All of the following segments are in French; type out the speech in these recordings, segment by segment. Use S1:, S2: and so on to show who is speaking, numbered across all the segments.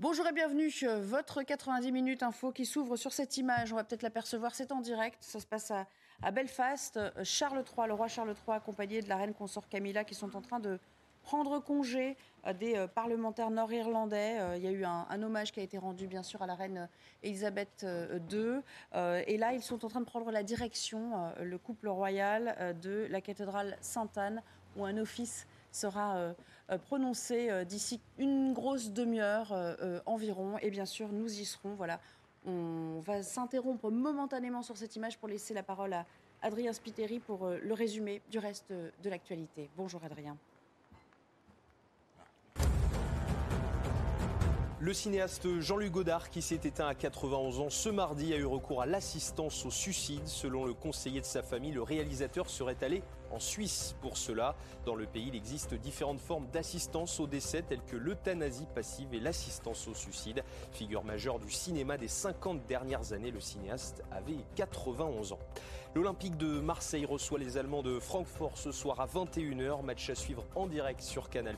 S1: Bonjour et bienvenue, euh, votre 90 minutes info qui s'ouvre sur cette image. On va peut-être l'apercevoir, c'est en direct. Ça se passe à, Belfast. Euh, Charles III, le roi Charles III, accompagné de la reine consort Camilla, qui sont en train de prendre congé euh, des parlementaires nord-irlandais. Il y a eu un, un hommage qui a été rendu, bien sûr, à la reine Elisabeth II. Et là, ils sont en train de prendre la direction, le couple royal, de la cathédrale Sainte-Anne, où un office sera euh, euh, prononcé euh, d'ici une grosse demi-heure euh, environ. Et bien sûr, nous y serons. Voilà. On va s'interrompre momentanément sur cette image pour laisser la parole à Adrien Spiteri pour le résumé du reste de l'actualité. Bonjour Adrien.
S2: Le cinéaste Jean-Luc Godard, qui s'est éteint à 91 ans ce mardi, a eu recours à l'assistance au suicide. Selon le conseiller de sa famille, le réalisateur serait allé en Suisse pour cela. Dans le pays, il existe différentes formes d'assistance au décès, telles que l'euthanasie passive et l'assistance au suicide. Figure majeure du cinéma des 50 dernières années, le cinéaste avait 91 ans. L'Olympique de Marseille reçoit les Allemands de Francfort ce soir à 21h. Match à suivre en direct sur Canal+.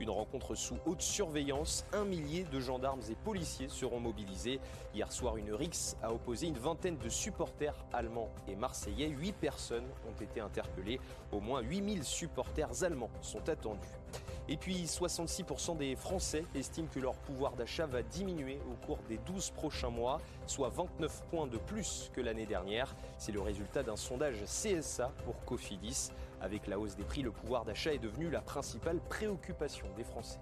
S2: Une rencontre sous haute surveillance. Un millier de gendarmes et policiers seront mobilisés. Hier soir, une rixe a opposé une vingtaine de supporters allemands et marseillais. Huit personnes ont été interpellées. Au moins 8000 supporters allemands sont attendus. Et puis 66% des Français estiment que leur pouvoir d'achat va diminuer au cours des 12 prochains mois, soit 29 points de plus que l'année dernière. C'est le résultat d'un sondage CSA pour Cofidis. Avec la hausse des prix, le pouvoir d'achat est devenu la principale préoccupation des Français.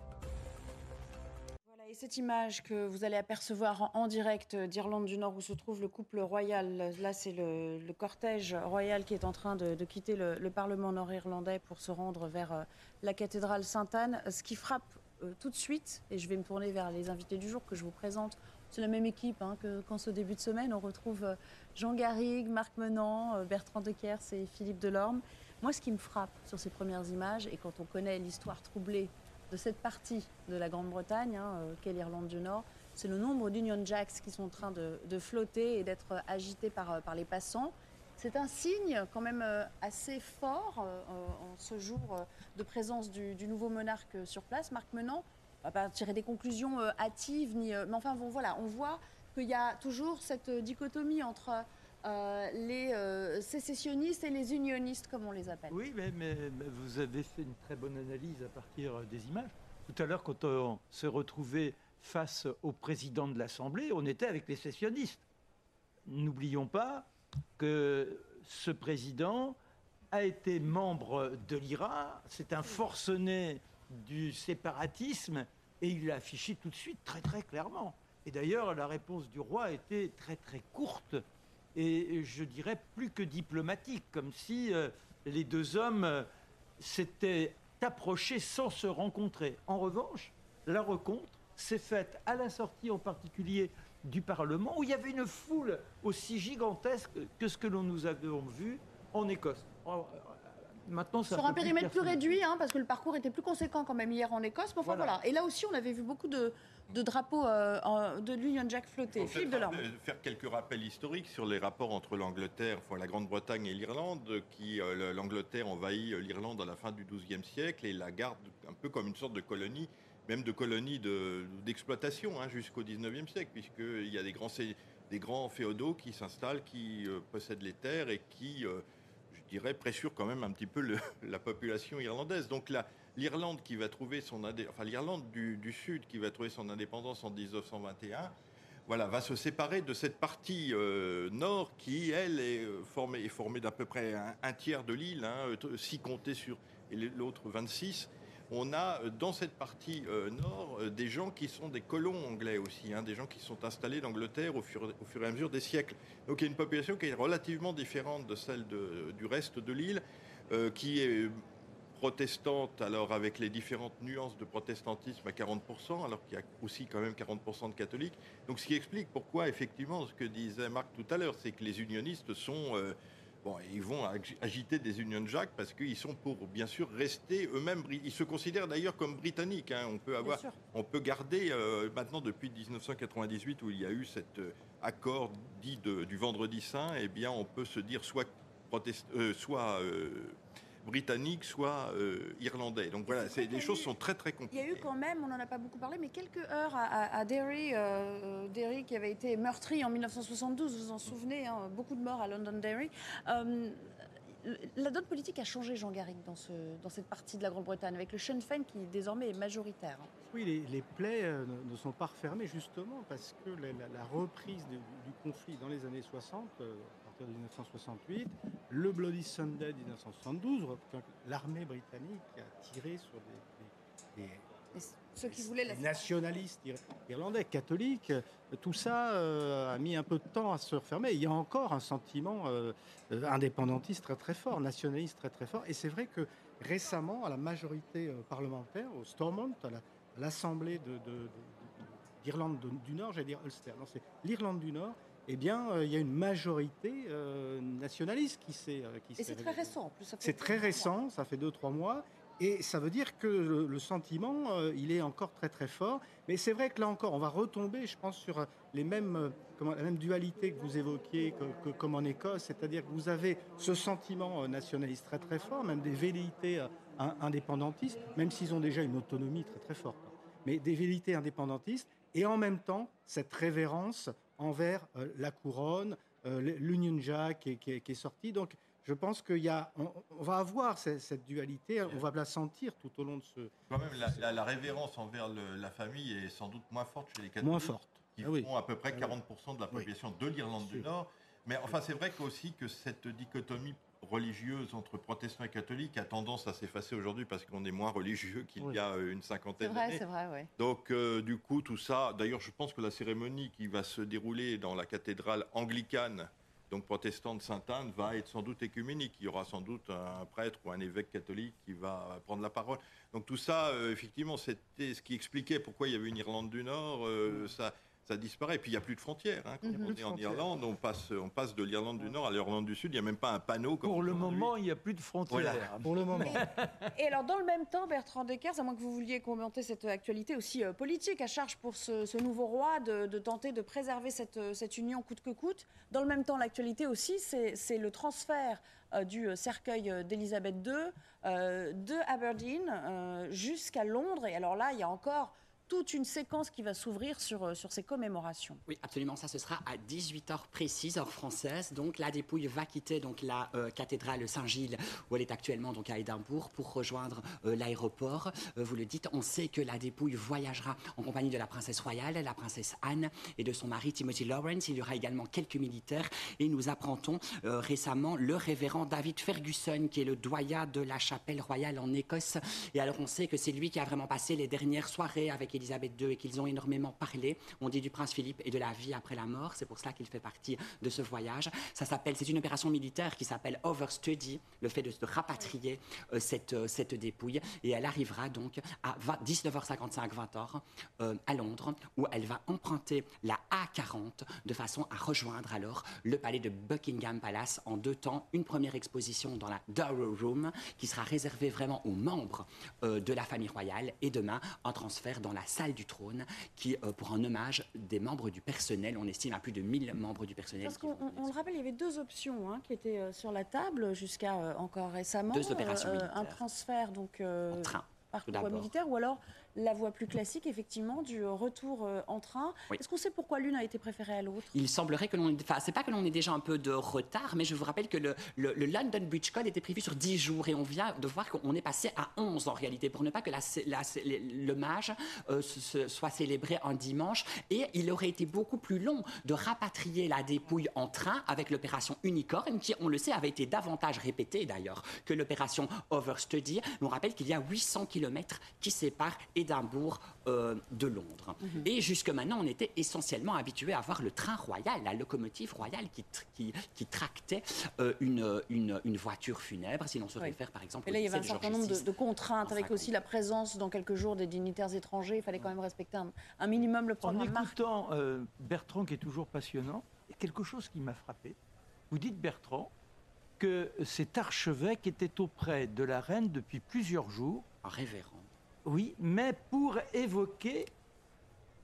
S1: Cette image que vous allez apercevoir en, direct d'Irlande du Nord où se trouve le couple royal, là c'est le, cortège royal qui est en train de, quitter le, le Parlement nord-irlandais pour se rendre vers euh, la cathédrale Sainte-Anne. Ce qui frappe euh, tout de suite, et je vais me tourner vers les invités du jour que je vous présente, c'est la même équipe hein, que, qu'en ce début de semaine. On retrouve euh, Jean Garrigue, Marc Menant, euh, Bertrand Deckers et Philippe Delorme. Moi, ce qui me frappe sur ces premières images, et quand on connaît l'histoire troublée de cette partie de la Grande-Bretagne, hein, euh, qu'est l'Irlande du Nord, c'est le nombre d'Union Jacks qui sont en train de, flotter et d'être agités par, euh, par les passants. C'est un signe quand même euh, assez fort en ce jour de présence du, du nouveau monarque sur place, Marc Menant. On va pas tirer des conclusions hâtives, mais enfin bon, voilà, on voit qu'il y a toujours cette dichotomie entre euh, les euh, sécessionnistes et les unionistes, comme on les appelle.
S3: Oui, mais, vous avez fait une très bonne analyse à partir euh, des images. Tout à l'heure, quand on s'est retrouvé face au président de l'Assemblée, on était avec les sécessionnistes. N'oublions pas que ce président a été membre de l'IRA, c'est un forcené du séparatisme, et il l'a affiché tout de suite très très clairement. Et d'ailleurs, la réponse du roi était très très courte et je dirais plus que diplomatique, comme si euh, les deux hommes euh, s'étaient approchés sans se rencontrer. En revanche, la rencontre s'est faite à la sortie en particulier du Parlement, où il y avait une foule aussi gigantesque que ce que l'on nous avions vu en Écosse. Oh, euh, Maintenant,
S1: Sur un périmètre plus réduit, hein, parce que le parcours était plus conséquent quand même hier en Écosse. Mais enfin
S3: Voilà.
S1: voilà. Et là aussi, on avait vu beaucoup de, de drapeaux euh, de l'Union Jack.
S4: En fait,
S1: Philippe Delorme.
S4: euh, faire quelques rappels historiques sur les rapports entre l'Angleterre, enfin la Grande-Bretagne et l'Irlande, qui euh, le- l'Angleterre envahit euh, l'Irlande à la fin du XIIe siècle et la garde un peu comme une sorte de colonie, même de colonie de- d'exploitation hein, jusqu'au XIXe siècle, puisqu'il y a des grands, sé- des grands féodaux qui s'installent, qui euh, possèdent les terres et qui, je dirais, pressurent quand même un petit peu le- la population irlandaise. Donc là, l'Irlande qui va trouver son du, Sud qui va trouver son indépendance en 1921 voilà, va se séparer de cette partie euh, nord qui, elle, est euh, formée, est d'à peu près un, tiers de l'île, hein, euh, si compté sur l'autre 26. On a euh, dans cette partie euh, nord euh, des gens qui sont des colons anglais aussi, hein, des gens qui sont installés d'Angleterre au fur, au fur et à mesure des siècles. Donc il y a une population qui est relativement différente de celle du reste de l'île, euh, qui est protestante, alors avec les différentes nuances de protestantisme à 40%, alors qu'il y a aussi quand même 40% de catholiques. Donc ce qui explique pourquoi, effectivement, ce que disait Marc tout à l'heure, c'est que les unionistes sont... Euh, bon, ils vont agiter des unions de Jacques parce qu'ils sont pour, bien sûr, rester eux-mêmes. Ils se considèrent d'ailleurs comme britanniques. Hein. On, peut avoir, on peut garder, euh, maintenant depuis 1998, où il y a eu cet euh, accord dit du Vendredi Saint, eh bien, on peut se dire soit, protest, soit britannique, soit euh, irlandais. Donc voilà, les choses sont très très compliquées.
S1: Il y a eu quand même, on n'en a pas beaucoup parlé, mais quelques heures à, Derry, euh, euh, Derry qui avait été meurtri en 1972, vous vous en souvenez, hein, beaucoup de morts à Londonderry. la donne politique a changé, Jean Garrigue, dans, ce, dans cette partie de la Grande-Bretagne, avec le Sinn Féin qui désormais est majoritaire.
S5: Oui, les, plaies ne, sont pas refermées justement parce que la, reprise du, conflit dans les années 60 de 1968, le Bloody Sunday de 1972, l'armée britannique a tiré sur des,
S1: ceux qui voulaient
S5: les nationalistes irlandais, catholiques. Tout ça euh, a mis un peu de temps à se refermer. Il y a encore un sentiment euh, indépendantiste très très fort, nationaliste très très fort. Et c'est vrai que récemment, à la majorité euh, parlementaire, au Stormont, à l'Assemblée d'Irlande du Nord, j'allais dire Ulster, non, c'est l'Irlande du Nord, eh bien, euh, il y a une majorité euh, nationaliste qui s'est.
S1: Euh, et c'est très récent, en plus.
S5: C'est très récent, ça fait deux, trois mois. Et ça veut dire que le, sentiment, il est encore très très fort. Mais c'est vrai que là encore, on va retomber, je pense, sur les mêmes, comment, la même dualité que vous évoquiez, que, comme en Écosse, c'est-à-dire que vous avez ce sentiment nationaliste très très fort, même des velléités indépendantistes, même s'ils ont déjà une autonomie très très forte. Mais des velléités indépendantistes, et en même temps, cette révérence envers euh, la couronne, euh, l'Union Jack qui, est, sorti. Donc, je pense qu'il y a, on, va avoir cette, dualité, on va la sentir tout au long de ce.
S4: Quand même, la, révérence envers la famille est sans doute moins forte chez les catholiques.
S5: Moins forte.
S4: Qui ah font à peu près 40% de la population de l'Irlande du Nord. Mais enfin, c'est vrai aussi que cette dichotomie religieuse entre protestants et catholiques a tendance à s'effacer aujourd'hui parce qu'on est moins religieux qu'il y a euh, une cinquantaine d'années.
S1: C'est vrai, c'est vrai,
S4: Donc, euh, du coup, tout ça. D'ailleurs, je pense que la cérémonie qui va se dérouler dans la cathédrale anglicane, donc protestante Sainte-Anne, va être sans doute écuménique. Il y aura sans doute un prêtre ou un évêque catholique qui va prendre la parole. Donc, tout ça, euh, effectivement, c'était ce qui expliquait pourquoi il y avait une Irlande du Nord. Ça ça disparaît. Et puis il n'y a plus de frontières. Hein. Quand mhm. on est en Irlande, on passe, on passe de l'Irlande du Nord à l'Irlande du Sud. Il n'y a même pas un panneau.
S3: Pour le moment, il n'y a plus de frontières.
S5: Pour le moment.
S1: Et, alors, dans le même temps, Bertrand Deckers, à moins que vous vouliez commenter cette actualité aussi euh, politique, à charge pour ce, nouveau roi de, tenter de préserver cette, cette, union coûte que coûte. Dans le même temps, l'actualité aussi, c'est le transfert euh, du cercueil d'Elisabeth II euh, de Aberdeen jusqu'à Londres. Et alors là, il y a encore toute une séquence qui va s'ouvrir sur, euh, sur ces commémorations.
S6: Oui, absolument. Ça, ce sera à 18h précise, heure française. Donc, la dépouille va quitter donc, la euh, cathédrale Saint-Gilles, où elle est actuellement donc, à Édimbourg, pour rejoindre euh, l'aéroport. vous le dites, on sait que la dépouille voyagera en compagnie de la princesse royale, la princesse Anne, et de son mari Timothy Lawrence. Il y aura également quelques militaires. Et nous apprendons récemment le révérend David Ferguson, qui est le doyen de la chapelle royale en Écosse. Et alors, on sait que c'est lui qui a vraiment passé les dernières soirées avec Elisabeth II et qu'ils ont énormément parlé. On dit du prince Philippe et de la vie après la mort. C'est pour cela qu'il fait partie de ce voyage. Ça s'appelle, c'est une opération militaire qui s'appelle Overstudy, le fait de, se rapatrier euh, cette, euh, cette dépouille. Et elle arrivera donc à 19h55, 20h euh, à Londres, où elle va emprunter la A40 de façon à rejoindre alors le palais de Buckingham Palace en deux temps. Une première exposition dans la Dower Room qui sera réservée vraiment aux membres de la famille royale et demain un transfert dans la salle du trône, qui, euh, pour un hommage des membres du personnel, on estime à plus de 1000 membres du personnel.
S1: Parce qu'on on le rappelle, il y avait deux options hein, qui étaient euh, sur la table jusqu'à euh, encore récemment.
S6: Deux opérations
S1: Un transfert donc
S6: en train.
S1: par militaire ou alors la voie plus classique, effectivement, du retour euh, en train. Est-ce qu'on sait pourquoi l'une a été préférée à l'autre?
S6: Il semblerait que l'on... Enfin, c'est pas que l'on ait déjà un peu de retard, mais je vous rappelle que le, le, London Bridge Code était prévu sur 10 jours et on vient de voir qu'on est passé à 11 en réalité, pour ne pas que la, le mage euh, soit célébré un dimanche. Et il aurait été beaucoup plus long de rapatrier la dépouille en train avec l'opération Unicorn, qui, on le sait, avait été davantage répétée d'ailleurs que l'opération Overstudy. On rappelle qu'il y a 800 km qui séparent Édimbourg euh, de Londres.
S1: Mhm.
S6: Et jusque maintenant, on était essentiellement habitué à voir le train royal, la locomotive royale qui, qui, qui tractait euh, une, une, une voiture funèbre, si l'on se
S1: Oui.
S6: réfère par exemple
S1: Et là, il y avait un certain nombre de, contraintes, avec aussi la présence dans quelques jours des dignitaires étrangers. Il fallait quand même respecter un, un minimum le
S3: En
S1: programme marque.
S3: écoutant euh, Bertrand, qui est toujours passionnant, il y a quelque chose qui m'a frappé. Vous dites, Bertrand, que cet archevêque était auprès de la reine depuis plusieurs jours.
S6: Un révérend.
S3: Oui, mais pour évoquer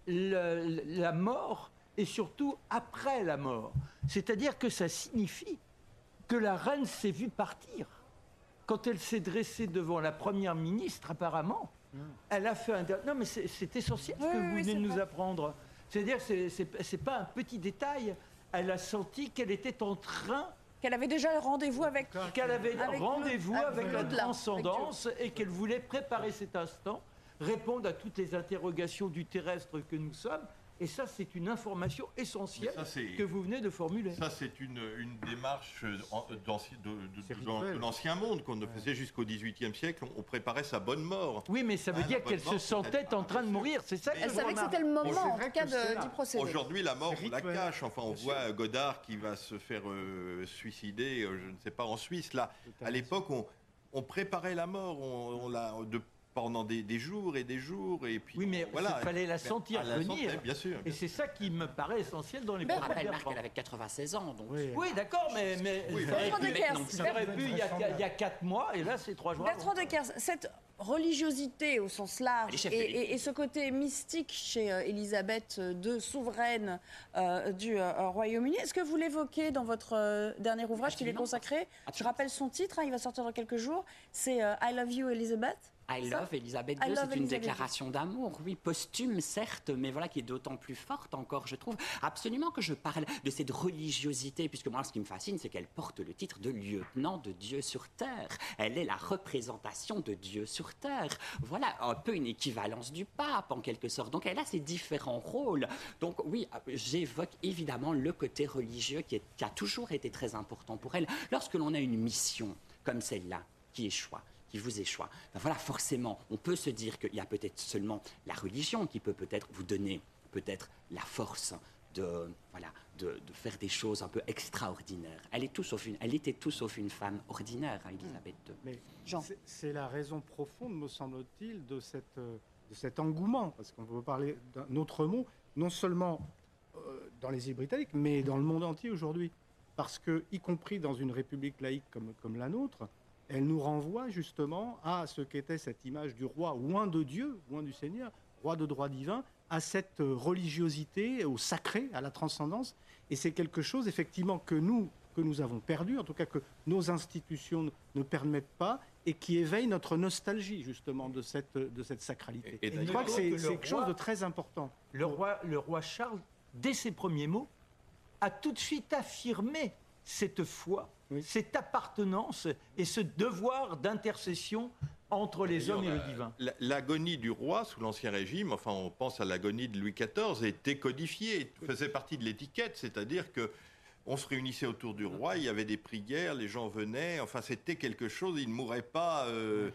S3: le- la mort et surtout après la mort. C'est-à-dire que ça signifie que la reine s'est vue partir. Quand elle s'est dressée devant la première ministre, apparemment, elle a fait un... Non, mais c'est essentiel ce
S1: Oui,
S3: que vous
S1: oui,
S3: venez de nous apprendre. C'est-à-dire que c'est pas un petit détail. Elle a senti qu'elle était en train
S1: Qu'elle avait déjà rendez-vous avec.
S3: qu'elle avait rendez-vous
S1: avec
S3: avec, la transcendance et qu'elle voulait préparer cet instant, répondre à toutes les interrogations du terrestre que nous sommes. Et ça, c'est une information essentielle
S4: ça,
S3: que vous venez de formuler.
S4: Ça, c'est une, une démarche euh, d'anci- de, l'ancien monde qu'on ne faisait jusqu'au XVIIIe siècle. On, on préparait sa bonne mort.
S3: Oui, mais ça veut
S4: Ah,
S3: dire qu'elle se sentait en train de mourir. C'est ça
S1: Elle savait que c'était le moment, en
S5: vrai
S1: tout cas, de- d'y procéder.
S4: Aujourd'hui, la mort, on la cache. Enfin, on voit euh, Godard qui va se faire euh, suicider, euh, je ne sais pas, en Suisse. Là, à l'époque, on, on préparait la mort. On, on la, de, pendant des, des jours et des jours. Et puis,
S3: Oui, mais
S4: voilà.
S3: il fallait la sentir
S4: la
S3: venir.
S4: sentait, bien sûr.
S3: Et c'est ça qui me paraît essentiel dans les de
S6: rappelle, Marc, qu'elle avait 96 ans, donc...
S5: Oui.
S3: Oui, d'accord, mais, mais
S4: Oui,
S3: ça aurait
S1: Bertrand
S3: pu-
S1: de Kers.
S3: ça aurait pu il y, a, il y a quatre mois, et là, c'est trois jours.
S1: Bertrand de Kers, cette religiosité au sens
S6: Elle
S1: large et, ce côté mystique chez euh, Élisabeth II, souveraine euh, du euh, Royaume-Uni, est-ce que vous l'évoquez dans votre euh, dernier ouvrage qui lui est
S6: Absolument.
S1: consacré? Je rappelle son titre, hein, il va sortir dans quelques jours, c'est euh, I Love You Elizabeth.
S6: I
S1: Ça
S6: love Elisabeth II, c'est une déclaration d'amour, oui, posthume certes, mais voilà qui est d'autant plus forte encore, je trouve. Absolument que je parle de cette religiosité, puisque moi, ce qui me fascine, c'est qu'elle porte le titre de lieutenant de Dieu sur terre. Elle est la représentation de Dieu sur terre. Voilà un peu une équivalence du pape en quelque sorte. Donc elle a ses différents rôles. Donc oui, j'évoque évidemment le côté religieux qui, est- qui a toujours été très important pour elle. Lorsque l'on a une mission comme celle-là, qui échoue, qui vous échoue. Ben voilà, forcément, on peut se dire qu'il y a peut-être seulement la religion qui peut peut-être vous donner peut-être la force de, voilà, de, de faire des choses un peu extraordinaires. Elle, est tout sauf une, elle était tout sauf une femme ordinaire, hein, Elisabeth II.
S5: Mais
S1: Jean.
S5: c'est- c'est la raison profonde, me semble-t-il, de, cette, euh, de cet engouement, parce qu'on peut parler d'un autre mot, non seulement euh, dans les îles britanniques, mais dans le monde entier aujourd'hui. Parce que, y compris dans une république laïque comme, comme la nôtre, elle nous renvoie justement à ce qu'était cette image du roi, loin de Dieu, loin du Seigneur, roi de droit divin, à cette religiosité, au sacré, à la transcendance. Et c'est quelque chose, effectivement, que nous, que nous avons perdu, en tout cas que nos institutions ne- permettent pas, et qui éveille notre nostalgie, justement, de cette, de cette sacralité.
S4: Et- et
S5: Je crois que c'est quelque chose de très important.
S3: Le roi, le roi Charles, dès ses premiers mots, a tout de suite affirmé cette foi,
S5: Oui.
S3: cette appartenance et ce devoir d'intercession entre les hommes et le divin.
S4: La- L'agonie du roi sous l'Ancien Régime, enfin on pense à l'agonie de Louis XIV, était codifiée, faisait partie de l'étiquette, c'est-à-dire que on se réunissait autour du roi, il y avait des prières, les gens venaient, enfin c'était quelque chose, il ne mourait pas euh,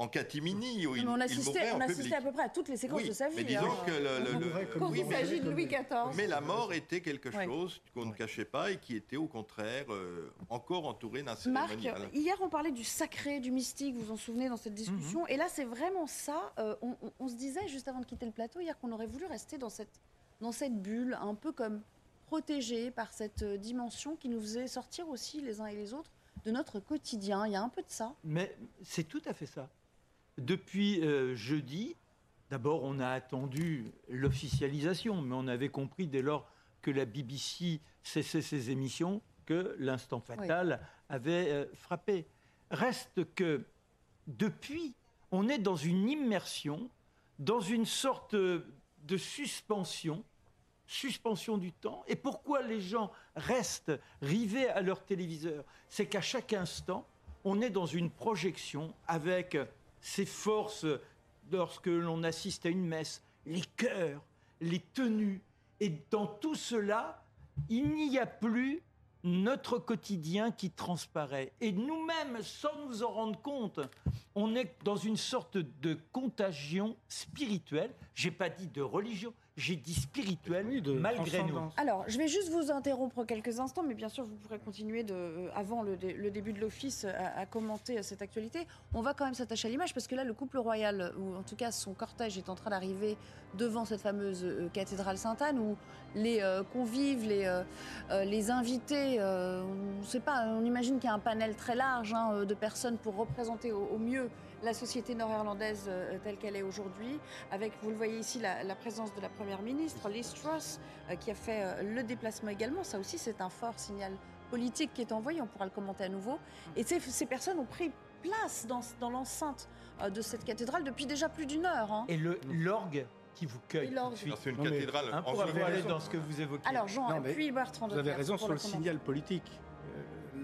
S4: en catimini, ou il,
S1: on assistait, on
S4: en
S1: assistait à peu près à toutes les séquences
S4: Oui,
S1: de sa vie.
S4: mais disons
S1: hein.
S4: que le- le-
S5: On
S4: le-
S5: mourrait comme
S1: Quand
S4: oui,
S1: il
S4: mais-
S1: s'agit de Louis XIV.
S4: mais la mort était quelque
S1: Ouais.
S4: chose qu'on ne cachait pas et qui était au contraire euh, encore entouré d'un
S1: Marc,
S4: cérémonial.
S1: hier on parlait du sacré, du mystique, vous vous en souvenez dans cette discussion. Et là c'est vraiment ça. euh, on, on- on se disait juste avant de quitter le plateau hier qu'on aurait voulu rester dans cette, dans cette bulle, un peu comme protégé par cette euh, dimension qui nous faisait sortir aussi les uns et les autres de notre quotidien. Il y a un peu de ça.
S3: Mais c'est tout à fait ça. Depuis euh, jeudi, d'abord on a attendu l'officialisation, mais on avait compris dès lors que la BBC cessait ses émissions que l'instant fatal avait euh, frappé. Reste que depuis, on est dans une immersion, dans une sorte de suspension, suspension du temps. Et pourquoi les gens restent rivés à leur téléviseur? C'est qu'à chaque instant, on est dans une projection avec ces forces lorsque l'on assiste à une messe, les chœurs, les tenues. Et dans tout cela, il n'y a plus notre quotidien qui transparaît. Et nous-mêmes, sans nous en rendre compte, On est dans une sorte de contagion spirituelle. J'ai pas dit de religion, j'ai dit spirituelle, malgré nous.
S1: Alors, je vais juste vous interrompre quelques instants, mais bien sûr, vous pourrez continuer de, euh, avant le, début de l'office à, commenter cette actualité. On va quand même s'attacher à l'image parce que là, le couple royal, ou en tout cas son cortège, est en train d'arriver devant cette fameuse euh, cathédrale Sainte-Anne où les euh, convives, les, les invités, on sait pas, on imagine qu'il y a un panel très large hein, de personnes pour représenter au mieux la société nord-irlandaise euh, telle qu'elle est aujourd'hui, avec, vous le voyez ici, la, présence de la Première ministre, Liz Truss, euh, qui a fait euh, le déplacement également. Ça aussi, c'est un fort signal politique qui est envoyé, on pourra le commenter à nouveau. Et ces, personnes ont pris place dans, dans l'enceinte de cette cathédrale depuis déjà plus d'une heure. Hein.
S3: Et l'orgue qui vous cueille.
S4: C'est une cathédrale.
S3: Hein, pour aller dans ce que vous évoquez.
S1: Alors Jean, puis Bertrand
S5: Vous avez raison sur le signal politique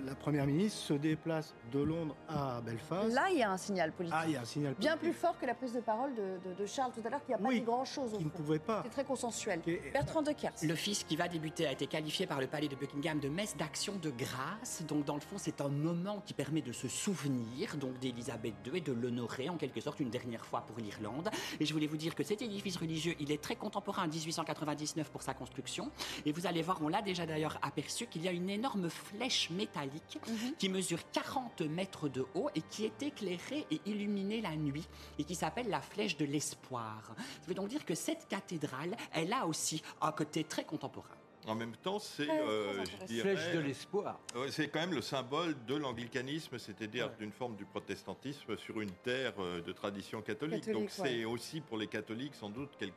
S5: la Première ministre se déplace de Londres à Belfast.
S1: Là, il y a un signal politique.
S5: Ah, il y a un signal
S1: politique. Bien plus fort que la prise de parole de, Charles tout à l'heure, qui n'a pas dit grand-chose.
S5: Qui ne pouvait pas.
S1: C'est très consensuel. Bertrand de Kers.
S6: L'office qui va débuter a été qualifié par le palais de Buckingham de messe d'action de grâce. Donc, dans le fond, c'est un moment qui permet de se souvenir donc d'Élisabeth II et de l'honorer en quelque sorte une dernière fois pour l'Irlande. Et je voulais vous dire que cet édifice religieux, il est très contemporain, 1899 pour sa construction. Et vous allez voir, on l'a déjà d'ailleurs aperçu, qu'il y a une énorme flèche métallique mhm. qui mesure 40 mètres de haut et qui est éclairée et illuminée la nuit et qui s'appelle la flèche de l'espoir. Ça veut donc dire que cette cathédrale, elle a aussi un côté très contemporain.
S4: En même temps, c'est
S3: euh, flèche de l'espoir.
S4: c'est quand même le symbole de l'anglicanisme, c'est-à-dire d'une forme du protestantisme sur une terre euh, de tradition catholique. Donc c'est aussi pour les catholiques sans doute quelque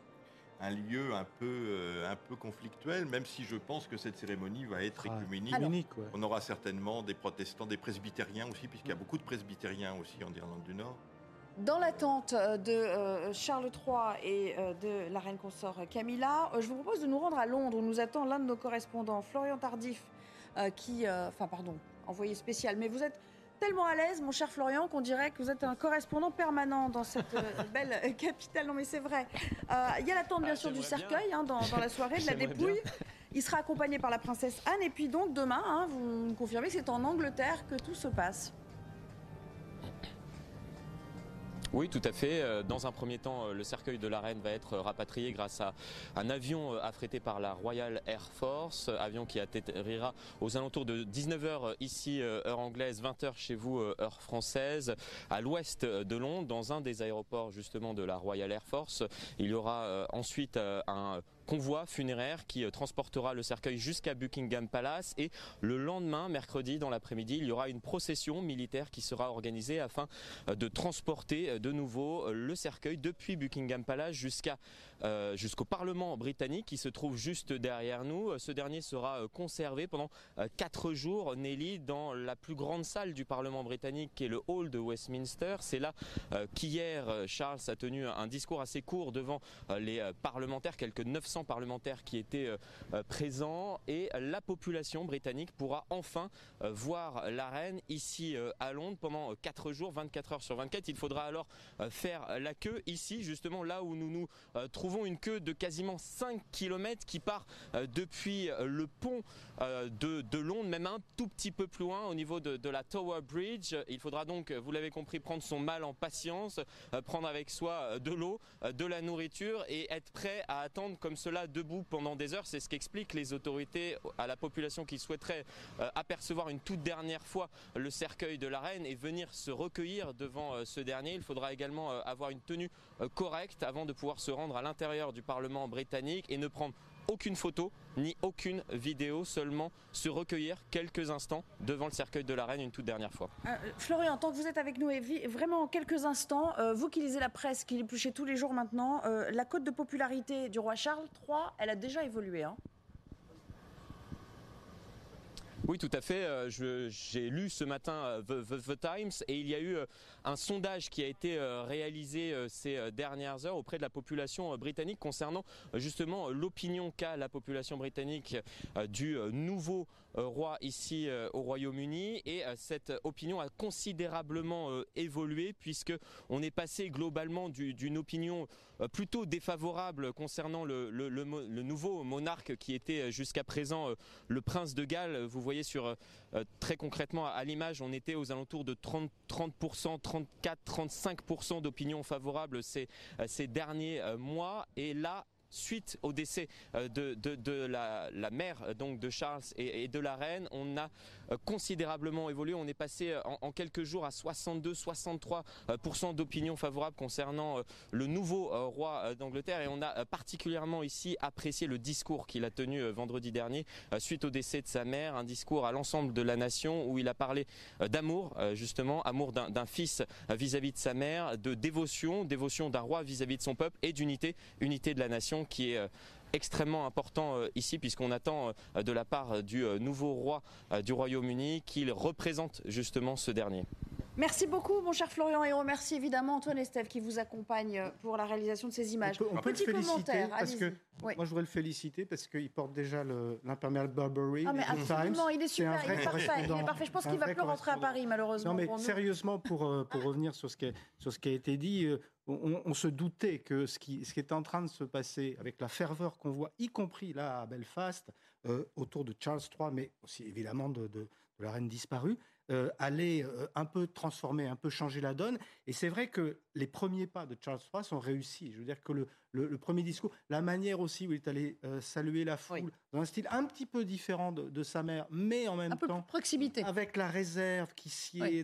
S4: un lieu un peu, euh, un peu conflictuel, même si je pense que cette cérémonie va être ah, écuménique. On aura certainement des protestants, des presbytériens aussi, puisqu'il y a beaucoup de presbytériens aussi en Irlande du Nord.
S1: Dans l'attente euh, de euh, Charles III et de la reine consort Camilla, je vous propose de nous rendre à Londres où nous attend l'un de nos correspondants, Florian Tardif, qui, enfin pardon, envoyé spécial, mais vous êtes tellement à l'aise, mon cher Florian, qu'on dirait que vous êtes un correspondant permanent dans cette euh, belle capitale. Non, mais c'est vrai. Euh, il y a l'attente, bien ah, sûr, du cercueil hein, dans, la soirée, de la dépouille. Il sera accompagné par la princesse Anne. Et puis donc, demain, hein, vous me confirmez que c'est en Angleterre que tout se passe.
S7: Oui, tout à fait. Euh, dans un premier temps, euh, le cercueil de la reine va être rapatrié grâce à un avion euh, affrété par la Royal Air Force, avion qui atterrira aux alentours de 19h ici, heure anglaise, 20h chez vous, heure française, à l'ouest de Londres, dans un des aéroports justement de la Royal Air Force. Il y aura ensuite un convoi funéraire qui euh, transportera le cercueil jusqu'à Buckingham Palace et le lendemain, mercredi dans l'après-midi, il y aura une procession militaire qui sera organisée afin euh, de transporter euh, de nouveau le cercueil depuis Buckingham Palace jusqu'au Parlement britannique qui se trouve juste derrière nous. Ce dernier sera conservé pendant quatre jours, Nelly, dans la plus grande salle du Parlement britannique qui est le hall de Westminster. C'est là qu'hier Charles a tenu un discours assez court devant les parlementaires, quelques 900 parlementaires qui étaient euh, euh, présents et la population britannique pourra enfin euh, voir la reine ici à Londres pendant 4 jours, 24 heures sur 24. Il faudra alors faire la queue ici, justement là où nous nous trouvons une queue de quasiment 5 km qui part depuis le pont de, Londres, même un tout petit peu plus loin au niveau de, la Tower Bridge. Il faudra donc, vous l'avez compris, prendre son mal en patience, prendre avec soi de l'eau, de la nourriture et être prêt à attendre comme cela là debout pendant des heures. C'est ce qu'expliquent les autorités à la population qui souhaiterait euh, apercevoir une toute dernière fois le cercueil de la reine et venir se recueillir devant euh, ce dernier. Il faudra également euh, avoir une tenue correcte avant de pouvoir se rendre à l'intérieur du Parlement britannique et ne prendre aucune photo ni aucune vidéo, seulement se recueillir quelques instants devant le cercueil de la reine une toute dernière fois.
S1: Euh, Florian, tant que vous êtes avec nous, et vraiment quelques instants, euh, vous qui lisez la presse, qui l'épluchez tous les jours maintenant, euh, la cote de popularité du roi Charles III, elle a déjà évolué. Hein
S7: oui, tout à fait. J'ai lu ce matin the, Times et il y a eu un sondage qui a été réalisé ces dernières heures auprès de la population britannique concernant justement l'opinion qu'a la population britannique du nouveau roi ici au Royaume-Uni et cette opinion a considérablement évolué puisque on est passé globalement d'une opinion plutôt défavorable concernant le, nouveau monarque qui était jusqu'à présent le prince de Galles. Vous voyez sur euh, très concrètement à l'image, on était aux alentours de 30%, 34-35% d'opinion favorable ces, ces derniers mois. Et là, suite au décès euh, de, la, mère donc de Charles et, de la reine, on a euh, considérablement évolué. On est passé euh, en, quelques jours à 62-63% d'opinion favorable concernant le nouveau roi d'Angleterre. Et on a particulièrement ici apprécié le discours qu'il a tenu vendredi dernier suite au décès de sa mère, un discours à l'ensemble de la nation où il a parlé d'amour justement, amour d'un fils vis-à-vis de sa mère, de dévotion, dévotion d'un roi vis-à-vis -vis de son peuple et d'unité, unité de la nation qui est euh, extrêmement important euh, ici puisqu'on attend euh, de la part du nouveau roi du Royaume-Uni qu'il représente justement ce dernier.
S1: Merci beaucoup, mon cher Florian, et on remercie évidemment Antoine Estève qui vous accompagne pour la réalisation de ces images.
S5: On peut, le féliciter parce que moi je voudrais le féliciter parce qu'il porte déjà l'imperméable Burberry.
S1: Ah mais absolument, il est super, il est parfait, il est parfait. Je pense qu'il va plus rentrer à Paris malheureusement.
S5: Non mais sérieusement pour pour revenir sur ce qui sur ce qui a été dit, on, se doutait que ce qui, ce qui est en train de se passer avec la ferveur qu'on voit, y compris là à Belfast, euh, autour de Charles III, mais aussi évidemment de, la reine disparue, euh, allait euh, un peu transformer, un peu changer la donne. Et c'est vrai que les premiers pas de Charles III sont réussis. Je veux dire que le, premier discours, la manière aussi où il est allé saluer la foule, dans un style un petit peu différent de, sa mère, mais en même temps...
S1: proximité.
S5: Avec la réserve qui s'y est...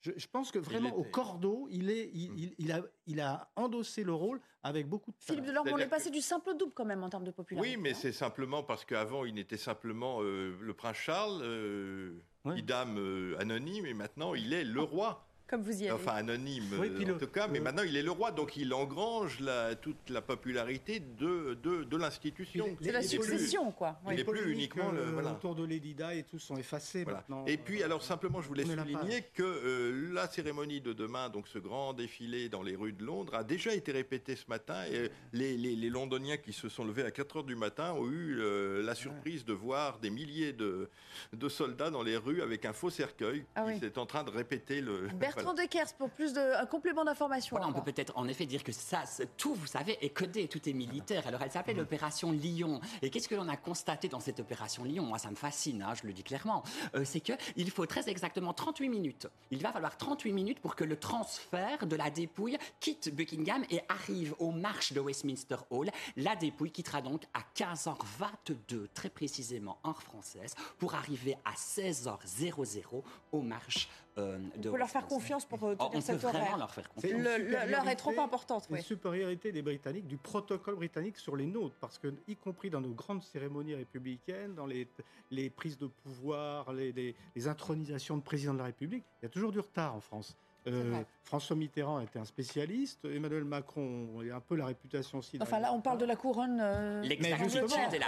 S5: Je, pense que vraiment au cordeau, il, est, il, il, a, il a endossé le rôle avec beaucoup de
S1: Philippe Delorme, on est passé du simple au double quand même en termes de popularité.
S4: Oui, mais c'est simplement parce qu'avant, il n'était simplement euh, le prince Charles, euh, idame euh, anonyme, et maintenant, il est le roi.
S1: Comme vous y
S4: Enfin, anonyme en tout cas, mais maintenant il est le roi, donc il engrange la, toute la popularité de, de, de l'institution.
S1: C'est la succession, quoi.
S5: Il n'est plus uniquement le. Voilà. Autour de Lady Di et tout sont effacés maintenant.
S4: Et puis, alors simplement, je voulais souligner que euh, la cérémonie de demain, donc ce grand défilé dans les rues de Londres, a déjà été répétée ce matin. Et les, les, les Londoniens qui se sont levés à 4 heures du matin ont eu euh, la surprise de voir des milliers de, de soldats dans les rues avec un faux cercueil ah qui est en train de répéter le.
S1: Bertrand Dekers pour plus de un complément d'information.
S6: Voilà, on peut peut-être en effet dire que ça, tout, vous savez, est codé, tout est militaire. Alors elle s'appelle l'opération Lyon. Et qu'est-ce que l'on a constaté dans cette opération Lyon Moi, ça me fascine, hein, je le dis clairement. Euh, c'est que il faut très exactement 38 minutes. Il va falloir 38 minutes pour que le transfert de la dépouille quitte Buckingham et arrive aux marches de Westminster Hall. La dépouille quittera donc à 15h22, très précisément en française, pour arriver à 16h00 aux marches
S1: euh, de. leur faire confiance pour euh, tenir oh, cette horaire.
S6: leur faire confiance.
S1: L'heure est trop importante.
S5: Une supériorité des Britanniques, du protocole britannique sur les nôtres, parce que, y compris dans nos grandes cérémonies républicaines, dans les, les prises de pouvoir, les, les, les intronisations de président de la République, il y a toujours du retard en France. Euh, François Mitterrand était un spécialiste, Emmanuel Macron a un peu la réputation aussi.
S1: Enfin là, on parle de la couronne.
S6: Euh, et la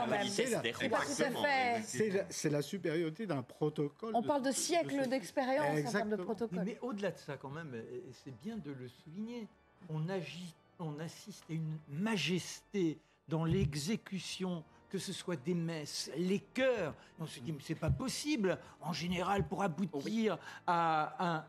S6: politesse des
S5: rois. C'est la supériorité d'un protocole.
S1: On parle de siècles d'expérience en termes de protocole.
S3: Mais au-delà de ça, quand même, c'est bien de le souligner, on, agit, on assiste à une majesté dans l'exécution que ce soit des messes, les chœurs. On se dit, mais c'est pas possible, en général, pour aboutir à un,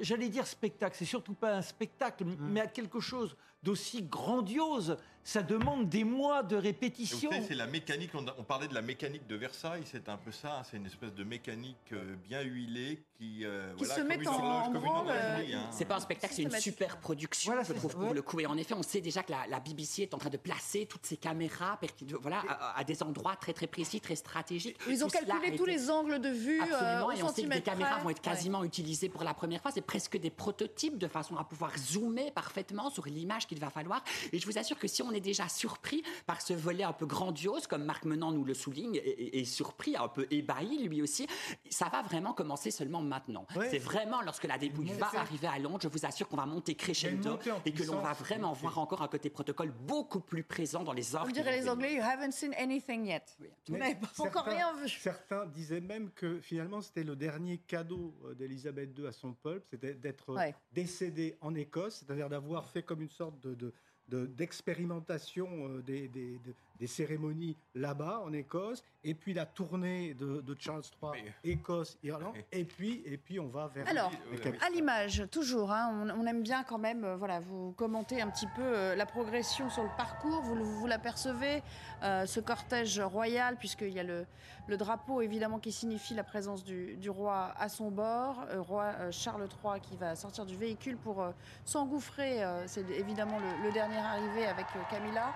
S3: j'allais dire spectacle, c'est surtout pas un spectacle, mmh. mais à quelque chose d'aussi grandiose ça demande des mois de répétition.
S4: C'est la mécanique, on, parlait de la mécanique de Versailles, c'est un peu ça, hein, c'est une espèce de mécanique euh, bien huilée qui,
S1: euh, qui se met en, branle.
S6: Euh, hein. C'est pas un spectacle, c'est une super production, je trouve, pour le coup. Et en effet, on sait déjà que la, BBC est en train de placer toutes ses caméras voilà, à, des endroits très très précis, très stratégiques.
S1: Ils ont calculé tous les angles de vue.
S6: Absolument, et on sait que les caméras vont être quasiment utilisées pour la première fois. C'est presque des prototypes de façon à pouvoir zoomer parfaitement sur l'image qu'il va falloir. Et je vous assure que si on est déjà surpris par ce volet un peu grandiose, comme Marc Menant nous le souligne, et, surpris, un peu ébahi lui aussi. Ça va vraiment commencer seulement maintenant. C'est vraiment lorsque la dépouille va arriver à Londres, je vous assure qu'on va monter crescendo et que l'on va vraiment voir encore un côté protocole beaucoup plus présent dans les offres.
S1: Vous direz les Anglais, you haven't seen anything yet. Vous n'avez encore rien vu.
S5: Certains disaient même que finalement c'était le dernier cadeau euh, d'Elisabeth II à son peuple, c'était d'être décédée en Écosse, c'est-à-dire d'avoir fait comme une sorte de d'expérimentation euh, des, des cérémonies là-bas en Écosse, et puis la tournée de, de Charles III, Écosse, Irlande, et puis, et puis on va vers.
S1: Alors, à l'image, toujours, hein, on, on aime bien quand même, euh, voilà, vous commentez un petit peu euh, la progression sur le parcours, vous, vous l'apercevez, euh, ce cortège royal, puisqu'il y a le, le drapeau évidemment qui signifie la présence du, du roi à son bord, euh, roi euh, Charles III qui va sortir du véhicule pour euh, s'engouffrer, euh, c'est évidemment le, le dernier arrivé avec euh, Camilla,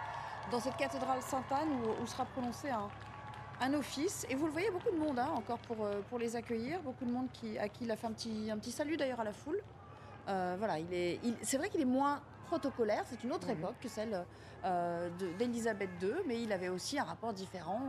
S1: dans cette cathédrale Sainte-Anne où, où sera prononcé un, un office. Et vous le voyez, beaucoup de monde hein, encore pour, euh, pour les accueillir. Beaucoup de monde qui, à qui il a fait un petit, un petit salut d'ailleurs à la foule. Euh, voilà, il est, c'est vrai qu'il est moins protocolaire, c'est une autre époque que celle euh, d'Élisabeth II, mais il avait aussi un rapport différent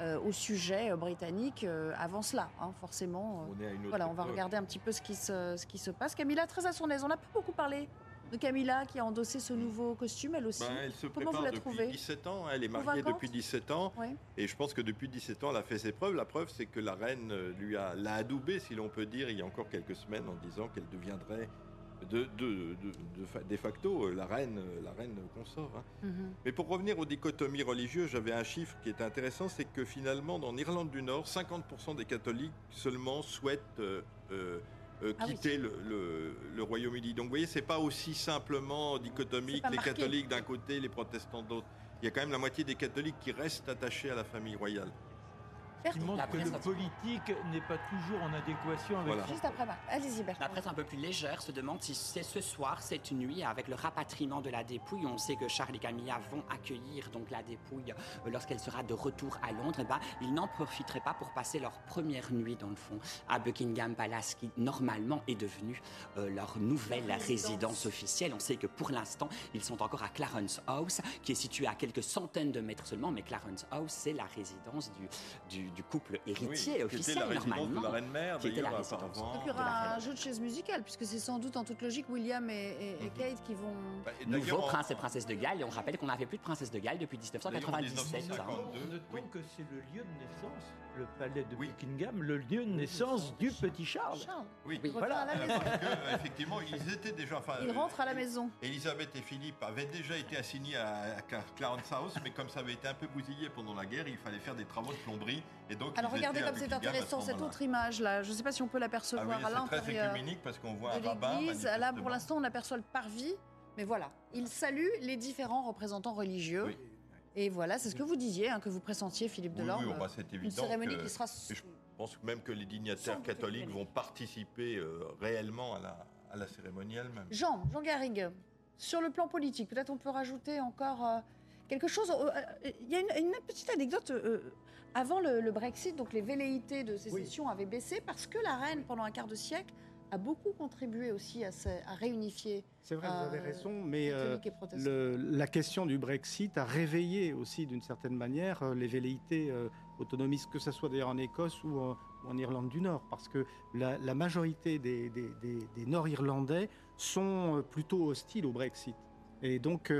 S1: euh, au sujet britannique avant cela, hein, forcément.
S4: On est à une autre
S1: voilà, on va regarder un petit peu ce qui se, ce qui se passe. Camilla, très à son aise. On n'a pas beaucoup parlé de Camilla qui a endossé ce nouveau costume, elle aussi.
S4: Ben, elle se
S1: Comment vous
S4: prépare
S1: la
S4: depuis
S1: trouvez
S4: 17 ans. Elle est mariée depuis 17 ans.
S1: Oui.
S4: Et je pense que depuis 17 ans, elle a fait ses preuves. La preuve, c'est que la reine euh, lui a l'a adoubé, si l'on peut dire, il y a encore quelques semaines, en disant qu'elle deviendrait de, de, de, de fa- de facto euh, la reine, euh, la reine consort. hein.
S1: Mhm.
S4: Mais pour revenir aux dichotomies religieuses, j'avais un chiffre qui est intéressant, c'est que finalement, en Irlande du Nord, 50% des catholiques seulement souhaitent euh, euh, euh,
S1: Ah oui.
S4: quitter le, le- le Royaume-Uni. Donc vous voyez, c'est pas aussi simplement dichotomique, les
S1: marqué.
S4: catholiques d'un côté, les protestants de l'autre. Il y a quand même la moitié des catholiques qui restent attachés à la famille royale.
S3: Qui montre
S6: La
S3: que le
S6: presse-
S3: politique n'est pas toujours en adéquation avec
S4: Voilà.
S1: Juste après, Marc. allez-y, Bertrand.
S6: La presse un peu plus légère se demande si c'est ce soir, cette nuit, avec le rapatriement de la dépouille. On sait que Charles et Camilla vont accueillir donc la dépouille euh, lorsqu'elle sera de retour à Londres. Et ben, ils n'en profiteraient pas pour passer leur première nuit, dans le fond, à Buckingham Palace, qui normalement est devenu euh, leur nouvelle résidence officielle. On sait que pour l'instant, ils sont encore à Clarence House, qui est situé à quelques centaines de mètres seulement. Mais Clarence House, c'est la résidence du, du, du couple héritier
S4: Oui, qui était
S6: officiel,
S4: la résidence de
S6: normalement.
S4: la reine-mère,
S6: qui était la
S4: apparemment.
S1: Donc il y aura un jeu de chaises musicales, puisque c'est sans doute en toute logique William et, et- et Kate qui vont.
S4: Bah, et
S6: Nouveau prince et princesse de Galles, et on rappelle qu'on n'avait plus de princesse de Galles depuis
S4: D'ailleurs, en
S6: 1997. hein.
S4: 1952,
S3: Notons
S4: oui.
S3: que c'est le lieu de naissance, le palais de
S4: Oui.
S3: Buckingham, le lieu de naissance du petit Charles.
S1: Charles,
S4: Oui,
S1: il revient à la
S4: Euh,
S1: maison.
S4: parce que, effectivement, ils étaient déjà. Enfin,
S1: Il
S4: euh,
S1: rentre à la maison.
S4: Elisabeth et Philippe avaient déjà été assignés à, à Clarence House, mais comme ça avait été un peu bousillé pendant la guerre, il fallait faire des travaux de plomberie. Et donc,
S1: Alors regardez comme c'est
S4: ce
S1: intéressant cette autre image là. Je ne sais pas si on peut
S4: Ah
S1: l'apercevoir
S4: oui,
S1: à l'intérieur
S4: parce qu'on voit
S1: de
S4: un rabbin.
S1: l'église. Là, pour l'instant, on aperçoit le parvis. Mais voilà, il salue les différents représentants religieux.
S4: Oui.
S1: Et voilà, c'est ce que vous disiez, hein, que vous pressentiez, Philippe
S4: Oui,
S1: Delorme.
S4: oui, oh, bah, c'est
S1: une
S4: évident.
S1: cérémonie
S4: que-
S1: qui sera.
S4: Je pense même que les dignitaires catholiques vont participer euh, réellement à la, à la cérémonie elle-même.
S1: Jean, Jean Garrigue, sur le plan politique, peut-être on peut rajouter encore euh, quelque chose. Euh, euh, Il y a une, une petite anecdote. euh, avant le, le Brexit, donc les velléités de sécession avaient baissé parce que la reine, pendant un quart de siècle, a beaucoup contribué aussi à, se- à réunifier.
S5: C'est vrai, vous avez
S1: euh,
S5: raison, mais euh, le- la question du Brexit a réveillé aussi d'une certaine manière euh, les velléités euh, autonomistes, que ce soit d'ailleurs en Écosse ou en, ou en Irlande du Nord, parce que la, la majorité des, des- des- des Nord-Irlandais sont plutôt hostiles au Brexit. Et donc,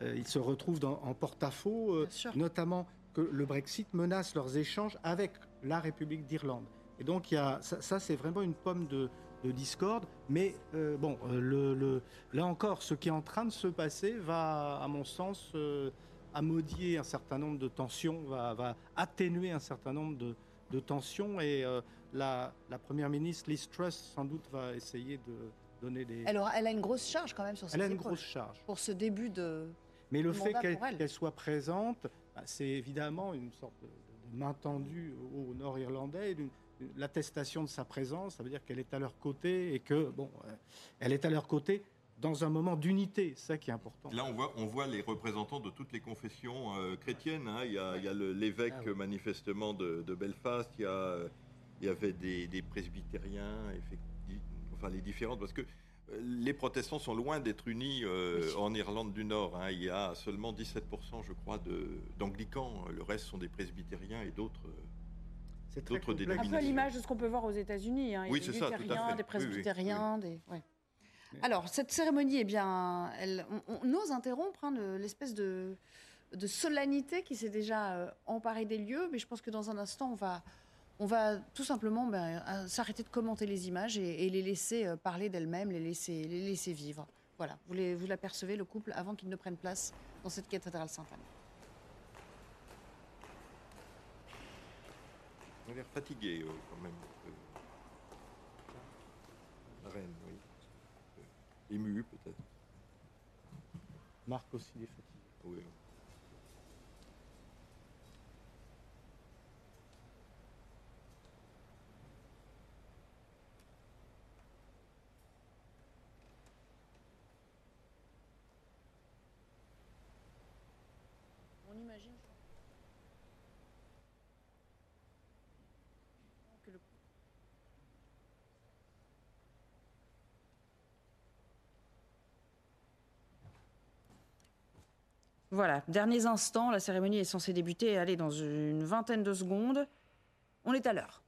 S5: ils se retrouvent dans- en porte-à-faux, notamment que le Brexit menace leurs échanges avec la République d'Irlande. Et donc, il y a, ça, ça, c'est vraiment une pomme de, de discorde. Mais euh, bon, euh, le, le- là encore, ce qui est en train de se passer va, à mon sens, euh, amodier un certain nombre de tensions, va, va atténuer un certain nombre de, de tensions. Et euh, la, la Première ministre, Liz Truss, sans doute, va essayer de donner des...
S1: Elle, aura- elle a une grosse charge quand même sur ses
S5: Elle a une grosse charge.
S1: pour ce début de.
S5: Mais le fait qu'elle soit présente, c'est évidemment une sorte de, de main tendue aux Nord-Irlandais, l'attestation de sa présence, ça veut dire qu'elle est à leur côté et que, bon, euh, elle est à leur côté dans un moment d'unité, c'est ça qui est important.
S4: Là, on voit, on voit les représentants de toutes les confessions euh, chrétiennes. hein. Il y a, l'évêque,
S5: Ah oui.
S4: manifestement, de, de Belfast. Il y, a, il y avait des, des presbytériens, enfin les différentes, parce que les protestants sont loin d'être unis euh, en Irlande du Nord. hein. Il y a seulement 17%, je crois, d'anglicans. Le reste sont des presbytériens et d'autres. euh,
S5: C'est
S4: d'autres.
S1: Un peu l'image de ce qu'on peut voir aux États-Unis. hein.
S4: Oui,
S1: des
S4: c'est ça, tout à
S1: luthériens,
S4: fait.
S1: des
S4: Oui, oui,
S1: presbytériens, des. ouais. Alors, cette cérémonie, eh bien, elle, on, on ose interrompre hein, le- l'espèce de, de solennité qui s'est déjà euh, emparée des lieux, mais je pense que dans un instant, on va, on va tout simplement ben, euh, s'arrêter de commenter les images et, les laisser euh, parler d'elles-mêmes, les laisser, les laisser vivre. Voilà, vous, les, vous l'apercevez, le couple, avant qu'il ne prenne place dans cette cathédrale Sainte-Anne.
S4: On a l'air fatigué, euh, quand même. La reine, oui. Euh, émue, peut-être.
S5: Marc aussi est fatigué.
S4: Oui.
S1: Voilà, derniers instants, la cérémonie est censée débuter allez, dans une vingtaine de secondes. On est à l'heure.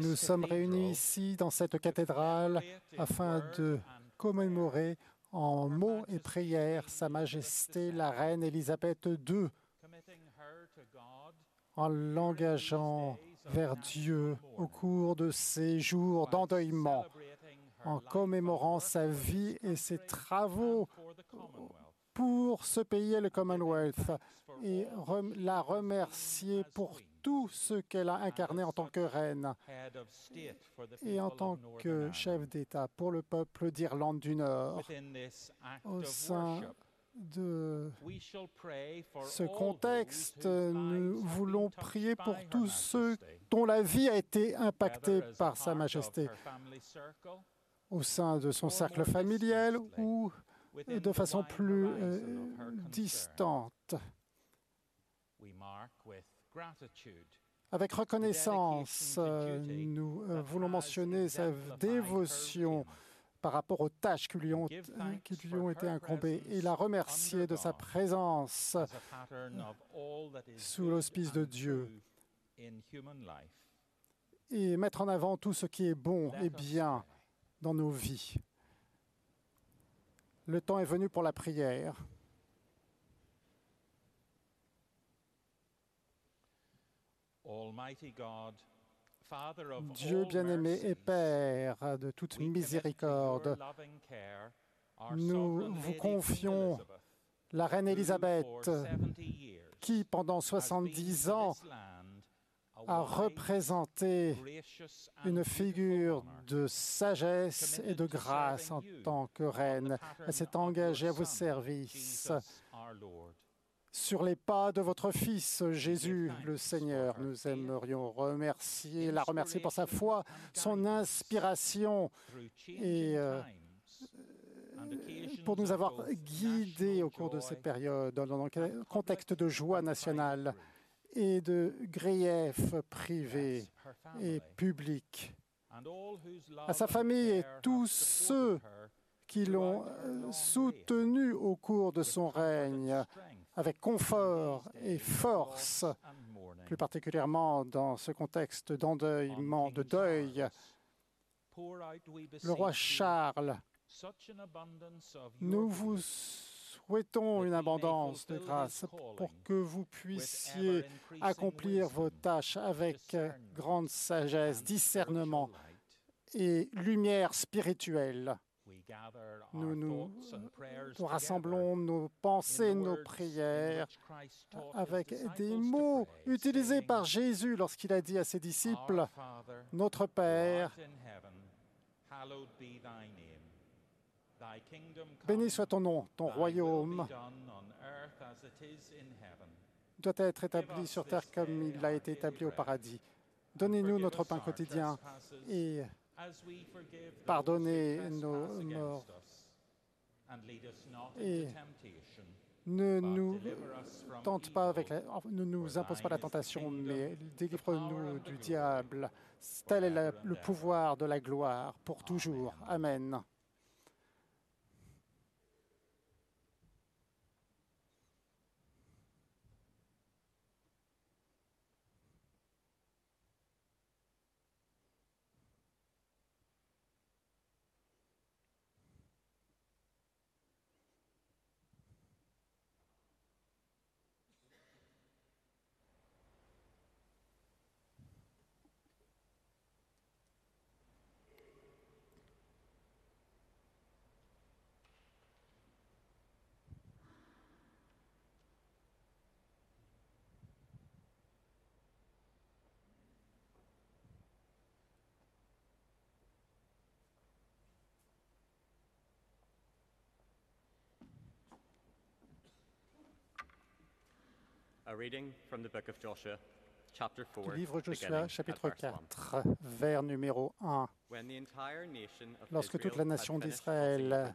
S8: Nous sommes réunis ici dans cette cathédrale afin de commémorer en mots et prières Sa Majesté la Reine Élisabeth II en l'engageant vers Dieu au cours de ces jours d'endeuillement, en commémorant sa vie et ses travaux pour ce pays et le Commonwealth, et la remercier pour tout ce qu'elle a incarné en tant que reine et en tant que chef d'État pour le peuple d'Irlande du Nord. Au sein de ce contexte, nous voulons prier pour tous ceux dont la vie a été impactée par Sa Majesté, au sein de son cercle familial ou de façon plus euh, distante. Avec reconnaissance, euh, nous euh, voulons mentionner sa dévotion par rapport aux tâches qui lui ont, qui lui ont été incombées et la remercier de sa présence sous l'auspice de Dieu et mettre en avant tout ce qui est bon et bien dans nos vies. Le temps est venu pour la prière. Dieu bien-aimé et Père de toute miséricorde, nous vous confions la reine Élisabeth qui, pendant 70 ans, a représenté une figure de sagesse et de grâce en tant que reine. Elle s'est engagée à vos services sur les pas de votre Fils Jésus le Seigneur. Nous aimerions remercier, la remercier pour sa foi, son inspiration et euh, pour nous avoir guidés au cours de ces périodes dans un contexte de joie nationale et de griefs privés et publics. À sa famille et tous ceux qui l'ont euh, soutenu au cours de son règne, avec confort et force, plus particulièrement dans ce contexte d'endeuillement, de deuil. Le roi Charles, nous vous souhaitons une abondance de grâce pour que vous puissiez accomplir vos tâches avec grande sagesse, discernement et lumière spirituelle. Nous, nous, rassemblons nos pensées, nos prières avec des mots utilisés par Jésus lorsqu'il a dit à ses disciples, Notre Père, béni soit ton nom, ton royaume doit être établi sur terre comme il a été établi au paradis. Donnez-nous notre pain quotidien et Pardonnez nos morts et ne nous tente pas avec ne nous impose pas la tentation, mais délivre-nous du diable. Tel est le pouvoir de la gloire pour toujours. Amen. Du livre Joshua, chapitre 4, vers numéro 1. Lorsque toute la nation d'Israël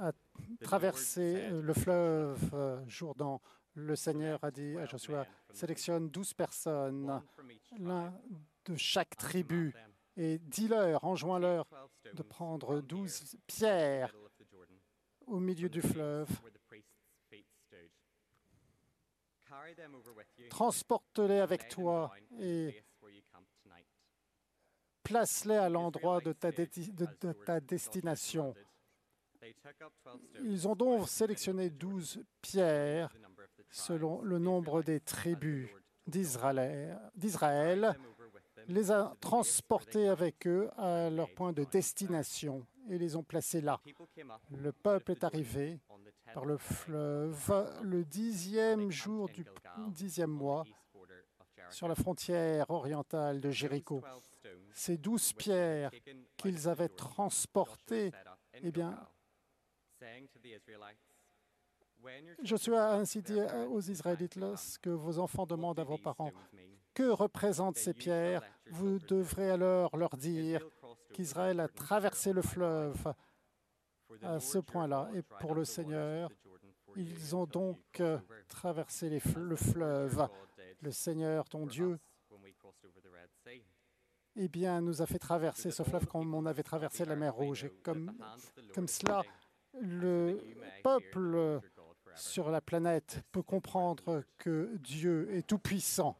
S8: a traversé le fleuve Jourdain, le Seigneur a dit à Joshua, sélectionne douze personnes, l'un de chaque tribu, et dis-leur, enjoins-leur de prendre douze pierres au milieu du fleuve transporte-les avec toi et place-les à l'endroit de ta, de ta destination. Ils ont donc sélectionné douze pierres selon le nombre des tribus d'Israël, les a transportés avec eux à leur point de destination et les ont placés là. Le peuple est arrivé par le fleuve le dixième jour du dixième mois sur la frontière orientale de Jéricho. Ces douze pierres qu'ils avaient transportées, eh bien, Joshua a ainsi dit aux Israélites, lorsque vos enfants demandent à vos parents, que représentent ces pierres? Vous devrez alors leur dire qu'Israël a traversé le fleuve à ce point-là. Et pour le Seigneur, ils ont donc euh, traversé le fleuve. Le Seigneur, ton Dieu, eh bien, nous a fait traverser ce fleuve comme on avait traversé la mer Rouge. Et comme, comme cela, le peuple sur la planète peut comprendre que Dieu est tout-puissant.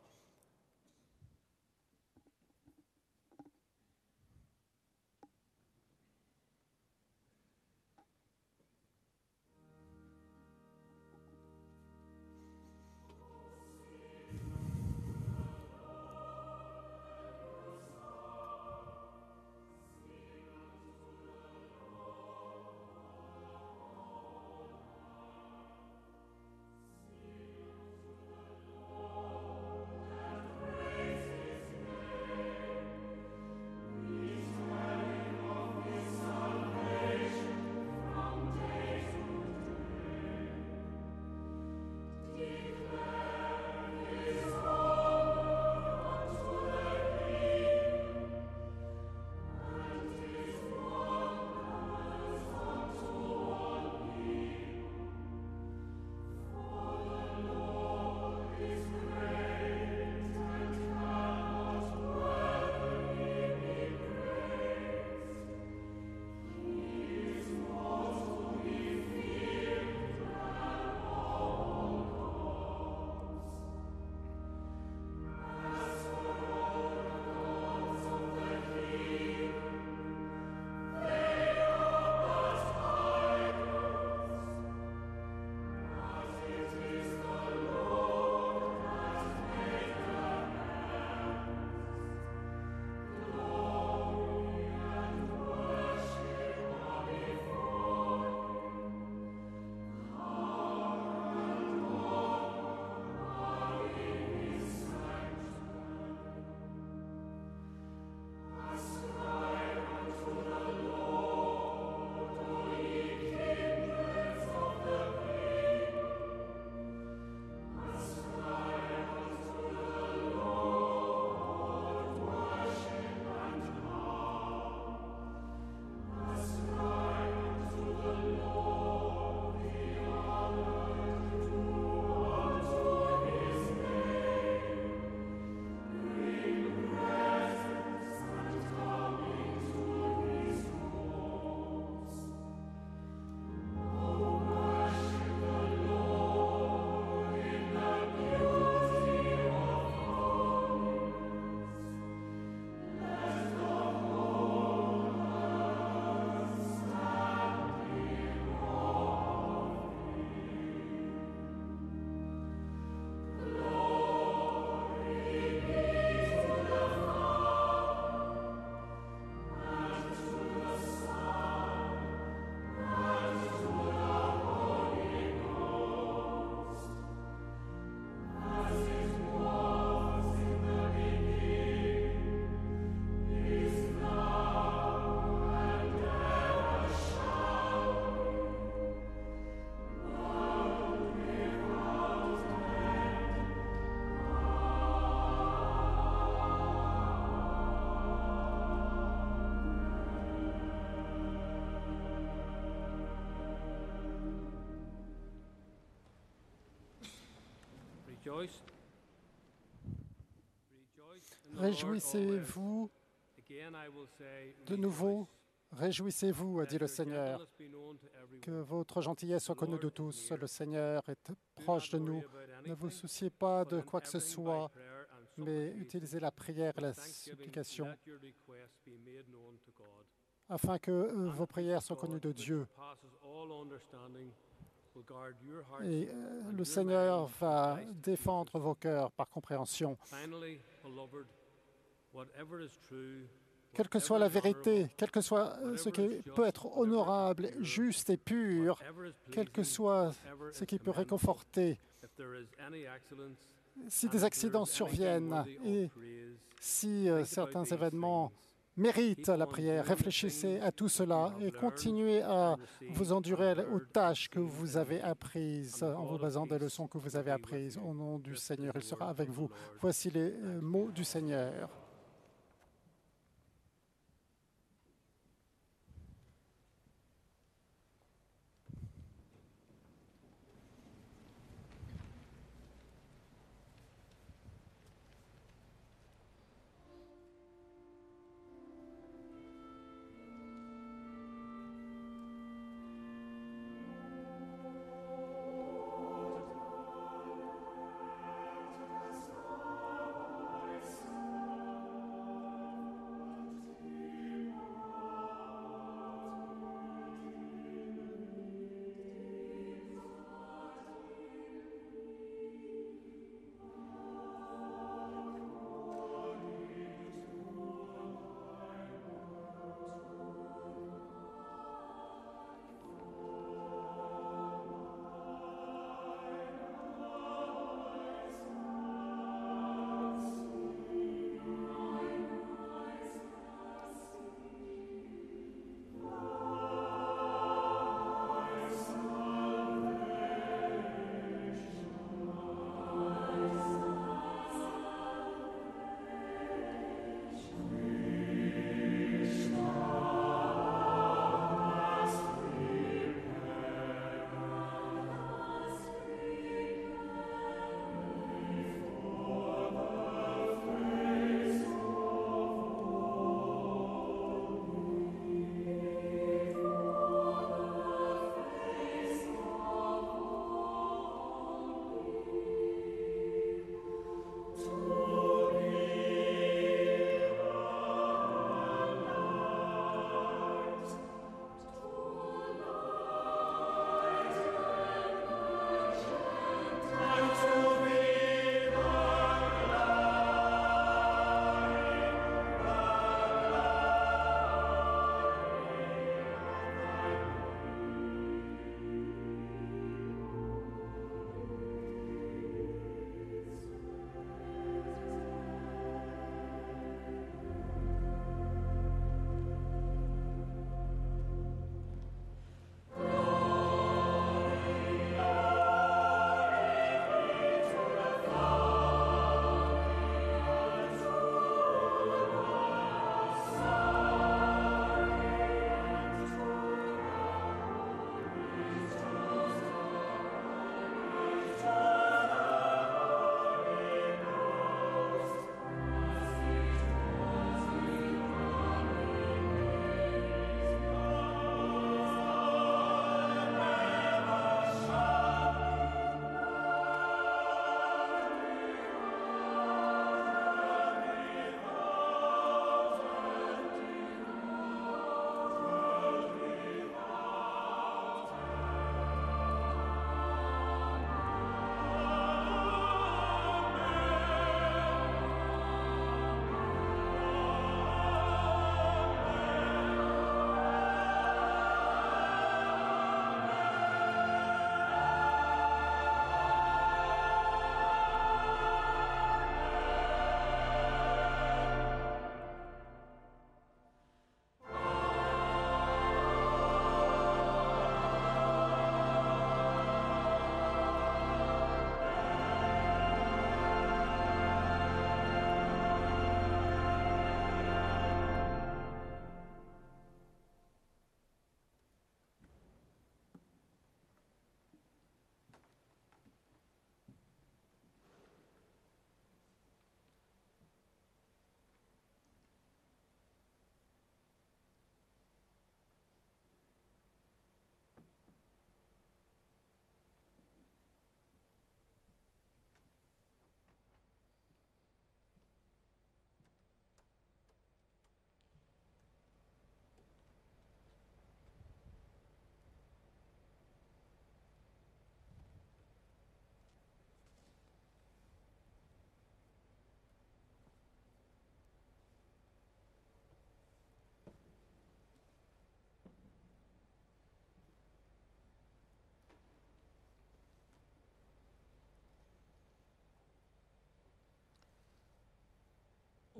S8: Réjouissez-vous. De nouveau, Réjouissez-vous, a dit le Seigneur, que votre gentillesse soit connue de tous. Le Seigneur est proche de nous. Ne vous souciez pas de quoi que ce soit, mais utilisez la prière et la supplication afin que euh, vos prières soient connues de Dieu. Et euh, le Seigneur va défendre vos cœurs par compréhension. Quelle que soit la vérité, quel que soit euh, ce qui peut être honorable, juste et pur, quel que soit ce qui peut réconforter, si des accidents surviennent et si certains événements mérite la prière. Réfléchissez à tout cela et continuez à vous endurer aux tâches que vous avez apprises en vous basant des leçons que vous avez apprises. Au nom du Seigneur, il sera avec vous. Voici les euh, mots du Seigneur.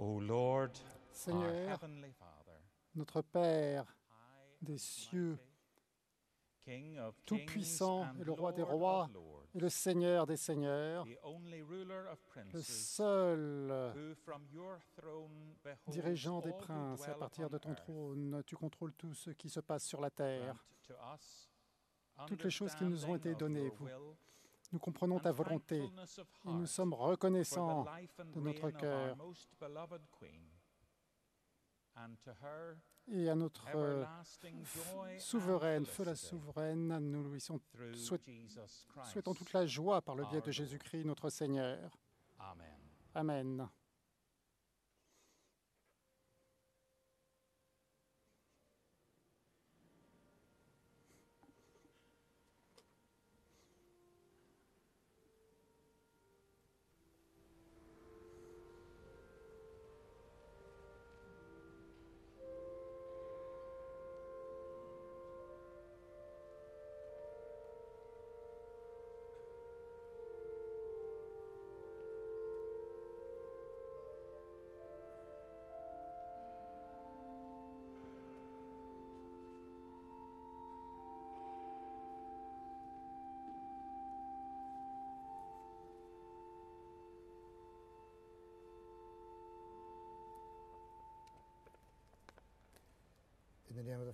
S9: O Lord,
S8: Seigneur, notre Père des cieux, tout-puissant et le roi des rois et le Seigneur des seigneurs, le seul dirigeant des princes. À partir de ton trône, tu contrôles tout ce qui se passe sur la terre. Toutes les choses qui nous ont été données, vous. Nous comprenons ta volonté et nous sommes reconnaissants de notre cœur et à notre euh, souveraine, feu la souveraine, nous lui souhaitons toute la joie par le biais de. Jésus-Christ, notre Seigneur.
S9: Amen.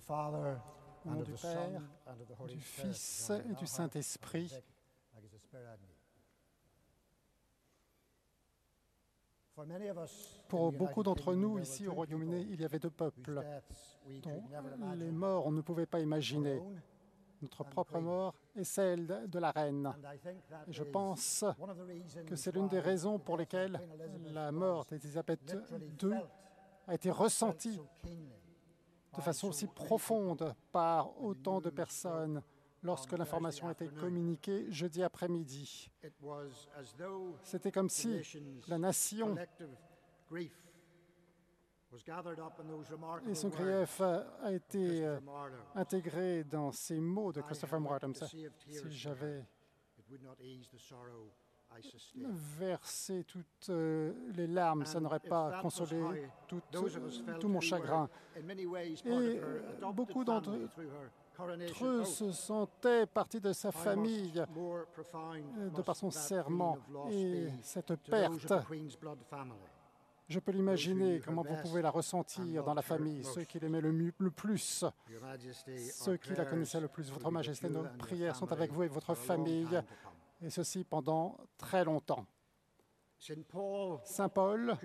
S8: Au nom du Père, du. Fils et du Saint-Esprit. Pour beaucoup d'entre nous ici au Royaume-Uni, il y avait deux peuples dont les morts on ne pouvait pas imaginer. Notre propre mort et celle de la reine. Et je pense que c'est l'une des raisons pour lesquelles la mort d'Élisabeth II a été ressentie de façon
S10: many
S8: profonde par autant de personnes lorsque
S10: on
S8: l'information a été communiquée jeudi après-midi. C'était comme si la nation et son grief a été euh, intégré dans ces mots de Christopher
S10: tears
S8: Si j'avais versé toutes euh, les larmes, ça n'aurait pas consolé tout, mon chagrin. Et beaucoup d'entre eux
S10: oath.
S8: se sentaient partie de sa famille euh, de par son serment et cette perte. Je peux l'imaginer comment vous pouvez la ressentir dans la famille, ceux qui l'aimaient le, mieux- le plus, ceux qui la connaissaient le plus. Votre Majesté, nos prières sont avec vous et votre famille. Et ceci pendant très longtemps.
S10: Saint Paul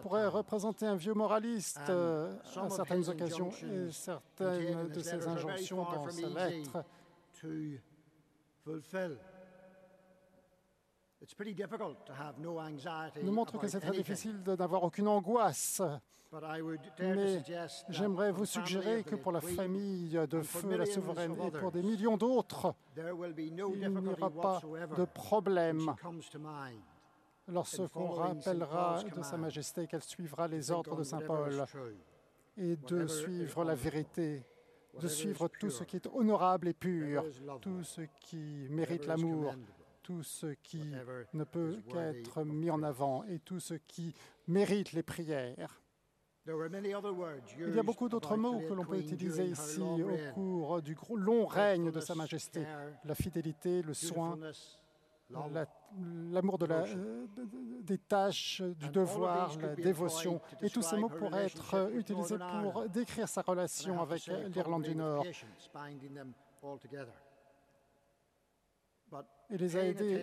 S8: pourrait représenter un vieux moraliste euh, à certaines occasions, et certaines
S10: in
S8: de ses injonctions dans sa nous montrent que c'est très difficile de n'avoir aucune angoisse.
S10: But I would dare to
S8: Mais j'aimerais
S10: for
S8: vous
S10: the family
S8: suggérer que pour la famille de Feu la Souveraine et pour des millions d'autres, il n'y aura pas de problème lorsqu'on rappellera de Sa Majesté qu'elle suivra les ordres de Saint Paul et de suivre la vérité, de suivre tout ce qui est honorable et pur, tout ce qui mérite l'amour, tout ce qui ne peut qu'être mis en avant et tout ce qui mérite les prières. Il y a beaucoup d'autres mots que l'on peut utiliser ici au cours du long règne de Sa Majesté. La fidélité, le soin, l'amour la- euh, de- de- des tâches, du devoir, la dévotion. Et tous ces mots pourraient être utilisés pour décrire sa relation avec l'Irlande du Nord. Et les a aidés à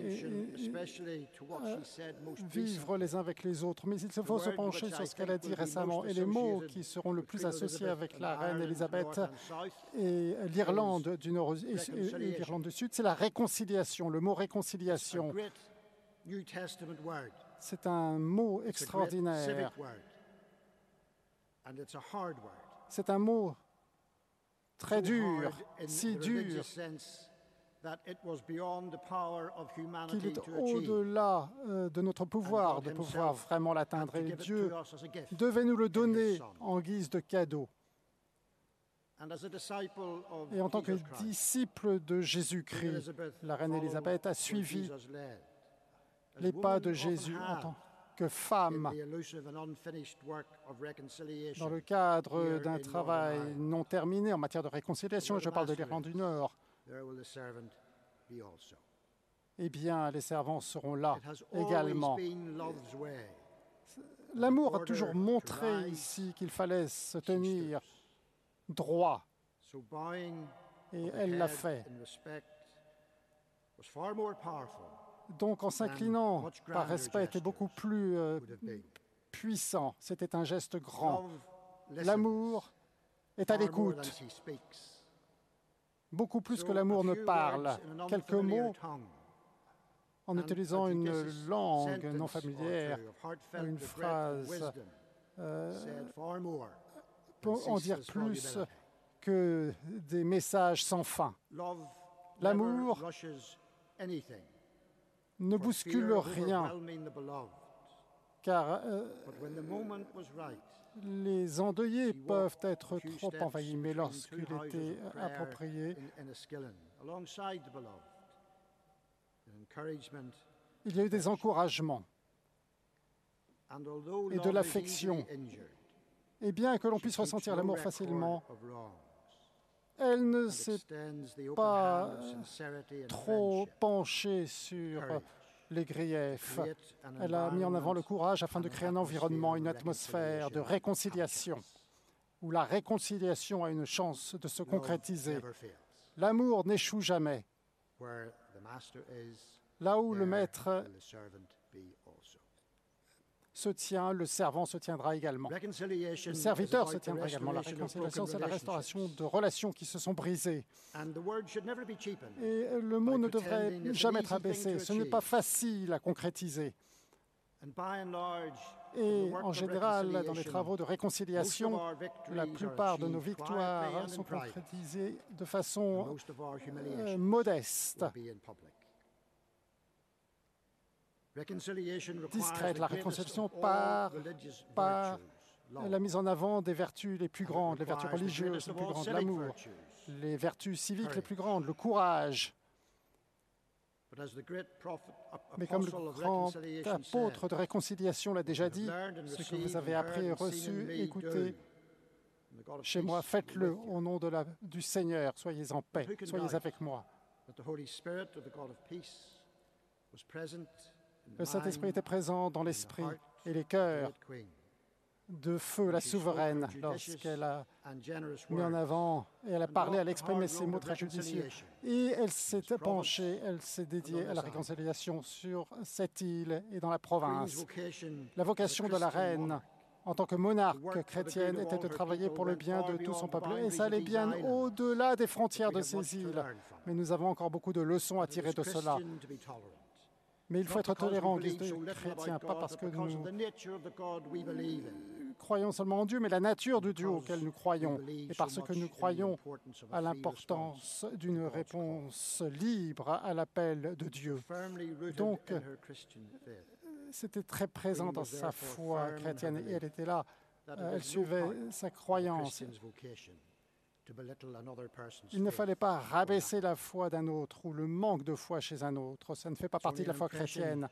S10: most
S8: vivre les uns avec les autres. Mais il faut
S10: The
S8: se pencher sur ce qu'elle a dit récemment. Et les mots qui seront le plus associés avec la reine Elisabeth et l'Irlande du Nord et- l'Irlande du Sud, c'est la réconciliation. Le mot réconciliation, c'est un mot extraordinaire. C'est un mot très dur, si dur qu'il est au-delà euh, de notre pouvoir de pouvoir vraiment l'atteindre. Et Dieu devait nous le donner en guise de cadeau.
S10: And as a disciple of
S8: Et en tant que disciple de Jésus-Christ, la reine Élisabeth a suivi les pas de Jésus en tant, que femme dans le cadre d'un travail non terminé en matière de réconciliation, je parle de l'Irlande du Nord,
S10: There will the servant be also.
S8: eh bien, les servants seront là également. L'amour a toujours montré ici qu'il fallait se tenir droit, et elle l'a fait. Donc, en s'inclinant par respect, était beaucoup plus euh, puissant. C'était un geste grand. L'amour est à l'écoute. Beaucoup plus que l'amour ne parle. Quelques mots en utilisant une langue non familière, une phrase euh, peut en dire plus que des messages sans fin. L'amour ne bouscule rien, car euh, Les endeuillés peuvent être trop envahis, mais lorsqu'il était approprié, il y a eu des encouragements. et de l'affection. Et bien que l'on puisse ressentir l'amour facilement, elle ne s'est pas trop penchée sur. Les griefs. Elle a mis en avant le courage afin de créer un environnement, une atmosphère de réconciliation, où la réconciliation a une chance de se concrétiser. L'amour n'échoue jamais. Là où le maître
S10: will the servant be also.
S8: Se tient, le servant se tiendra également. Le serviteur se tiendra également. La réconciliation, c'est la restauration de relations qui se sont brisées. Et le mot ne devrait jamais être abaissé. Ce n'est pas facile à concrétiser. Et en général, dans les travaux de réconciliation, la plupart de nos victoires sont concrétisées de façon euh, modeste, discrète. La réconciliation par, la mise en avant des vertus les plus grandes, les vertus religieuses les plus grandes, l'amour, les vertus civiques les plus grandes, le courage. Mais comme le grand apôtre de réconciliation l'a déjà
S10: "What you
S8: dit, ce que vous avez appris reçu,
S10: of
S8: chez moi, faites-le
S10: with you."
S8: au nom de la, du Seigneur. Soyez en paix, soyez avec moi. Le Saint-Esprit était présent dans l'esprit et les
S10: of the
S8: cœur
S10: great Queen.
S8: de feu, la souveraine, lorsqu'elle a mis en avant et elle a parlé, elle a exprimé
S10: road
S8: mots très judicieux. Et elle s'est penchée, elle s'est dédiée à la réconciliation sur cette île et dans la province. La vocation de la reine en tant que monarque chrétienne était de travailler pour le bien de tout son peuple. Et ça allait bien au-delà des frontières de ces îles. Mais nous avons encore beaucoup de leçons à tirer de cela. Mais il faut être tolérant en guise de chrétien, pas parce que nous croyons seulement en Dieu, mais la nature du Dieu auquel nous croyons, et parce que nous croyons à l'importance d'une réponse libre à l'appel de Dieu. Donc, c'était très présent dans sa foi chrétienne et elle était là, euh, elle suivait sa croyance. Il ne fallait pas rabaisser la foi d'un autre ou le manque de foi chez un autre. Ça ne fait pas partie de la foi chrétienne.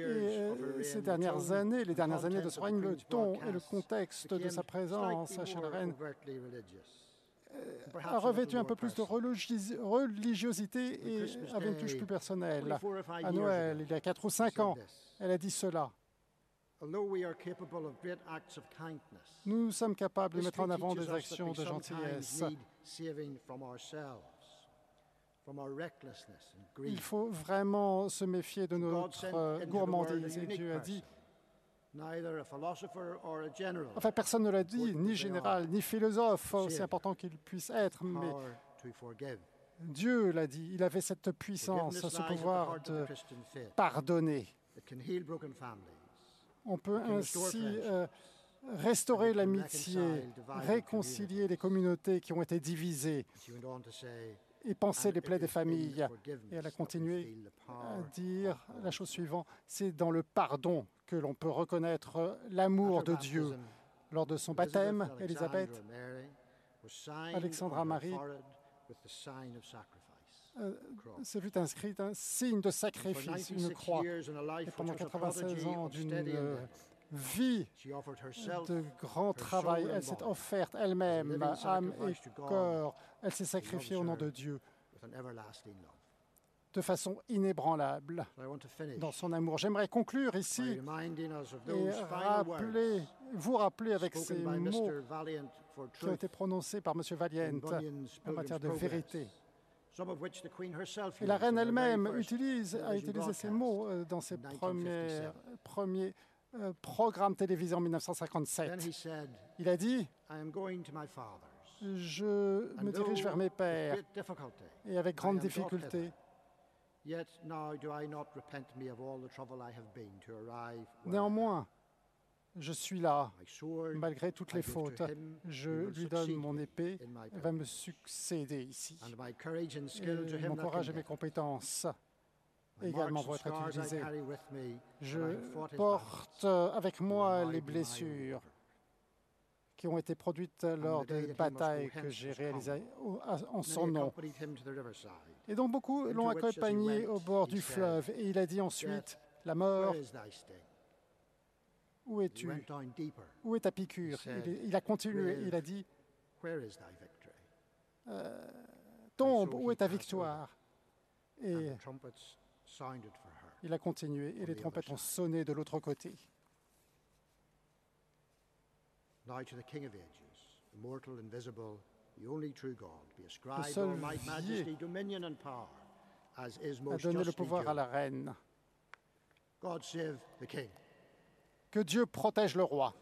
S8: Et euh, ces dernières années, les dernières années de ce règne, le ton et le contexte de sa présence chez la reine a revêtu un peu plus de religi- religiosité et avait une touche plus personnelle. À Noël, il y a quatre ou cinq ans, elle a dit cela. Nous sommes capables de mettre en avant des actions de gentillesse. Il faut vraiment se méfier de notre euh, gourmandise. Et Dieu a dit, enfin personne ne l'a dit, ni général, ni philosophe, aussi important qu'il puisse être, mais Dieu l'a dit. Il avait cette puissance, ce pouvoir de pardonner. On peut ainsi euh, restaurer l'amitié, réconcilier les communautés qui ont été divisées et penser les plaies des familles. Et elle a continué à dire la chose suivante, c'est dans le pardon que l'on peut reconnaître l'amour de Dieu. Lors de son baptême, Élisabeth, Alexandra Marie euh, s'est vu inscrit un signe de sacrifice, une croix. Et pendant 96 ans d'une euh, vie de grand travail, elle s'est offerte elle-même, âme et corps. Elle s'est sacrifiée au nom de Dieu de façon inébranlable dans son amour. J'aimerais conclure ici et rappeler, vous rappeler avec ces mots qui ont été prononcés par M. Valiant en matière de vérité. Et la reine elle-même utilise, a utilisé ces mots euh, dans ses premiers, premiers euh, programmes télévisés en 1957. Il a dit Je me dirige vers mes pères et avec grande difficulté. Néanmoins, je suis là, malgré toutes les fautes. Je lui donne mon épée, elle va me succéder ici. Et mon courage et mes compétences également vont être utilisés. Je porte avec moi les blessures qui ont été produites lors des batailles que j'ai réalisées en son nom. Et donc beaucoup l'ont accompagné au bord du fleuve. Et il a dit ensuite, la mort, où es-tu? Où est ta piqûre? Il, a continué, il a dit, euh, tombe, où est ta victoire? Et il a continué et les trompettes ont sonné de l'autre côté. Now to the King of Ages, immortal, invisible, the only true God, be ascribed all might, majesty, dominion and power, as is most a donné le pouvoir à la reine. God save the King. Que Dieu protège le roi.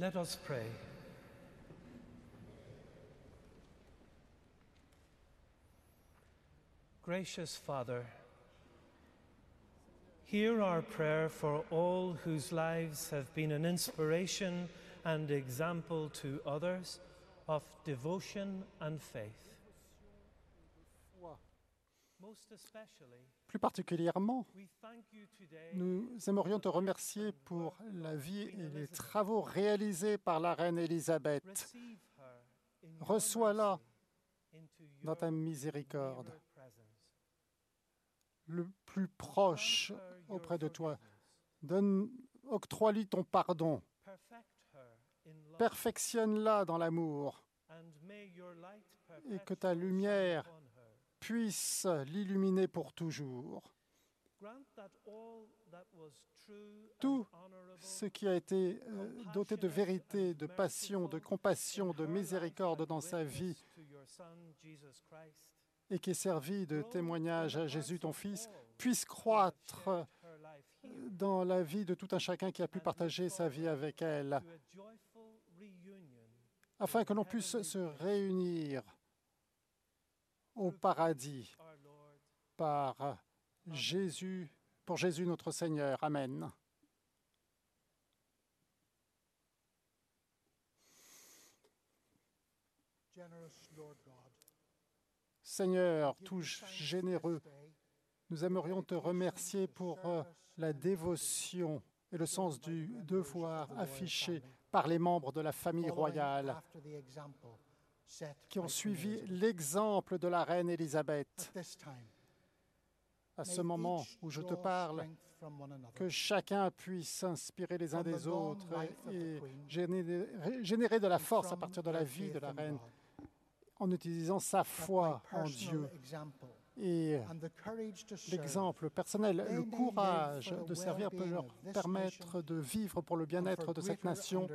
S11: Let us pray. Gracious Father, hear our prayer for all whose lives have been an inspiration and example to others of devotion and faith.
S8: Plus particulièrement, nous aimerions te remercier pour la vie et les travaux réalisés par la reine Élisabeth. Reçois-la dans ta miséricorde, le plus proche auprès de toi. Donne, octroie-lui ton pardon. Perfectionne-la dans l'amour et que ta lumière. Puisse l'illuminer pour toujours. Tout ce qui a été euh, doté de vérité, de passion, de compassion, de miséricorde dans sa vie et qui est servi de témoignage à Jésus ton Fils, puisse croître dans la vie de tout un chacun qui a pu partager sa vie avec elle, afin que l'on puisse se réunir au paradis par Jésus, pour Jésus notre Seigneur. Amen. Seigneur, tout généreux, nous aimerions te remercier pour euh, la dévotion et le sens du devoir affiché par les membres de la famille royale qui ont suivi l'exemple de la reine
S10: Elizabeth.
S8: Élisabeth. À ce moment où je te parle, que chacun puisse s'inspirer les uns des autres et générer, de la force à partir de la vie de la
S10: in
S8: reine en utilisant sa foi en Dieu et l'exemple personnel, le courage de servir peut leur permettre de vivre pour le bien-être de cette nation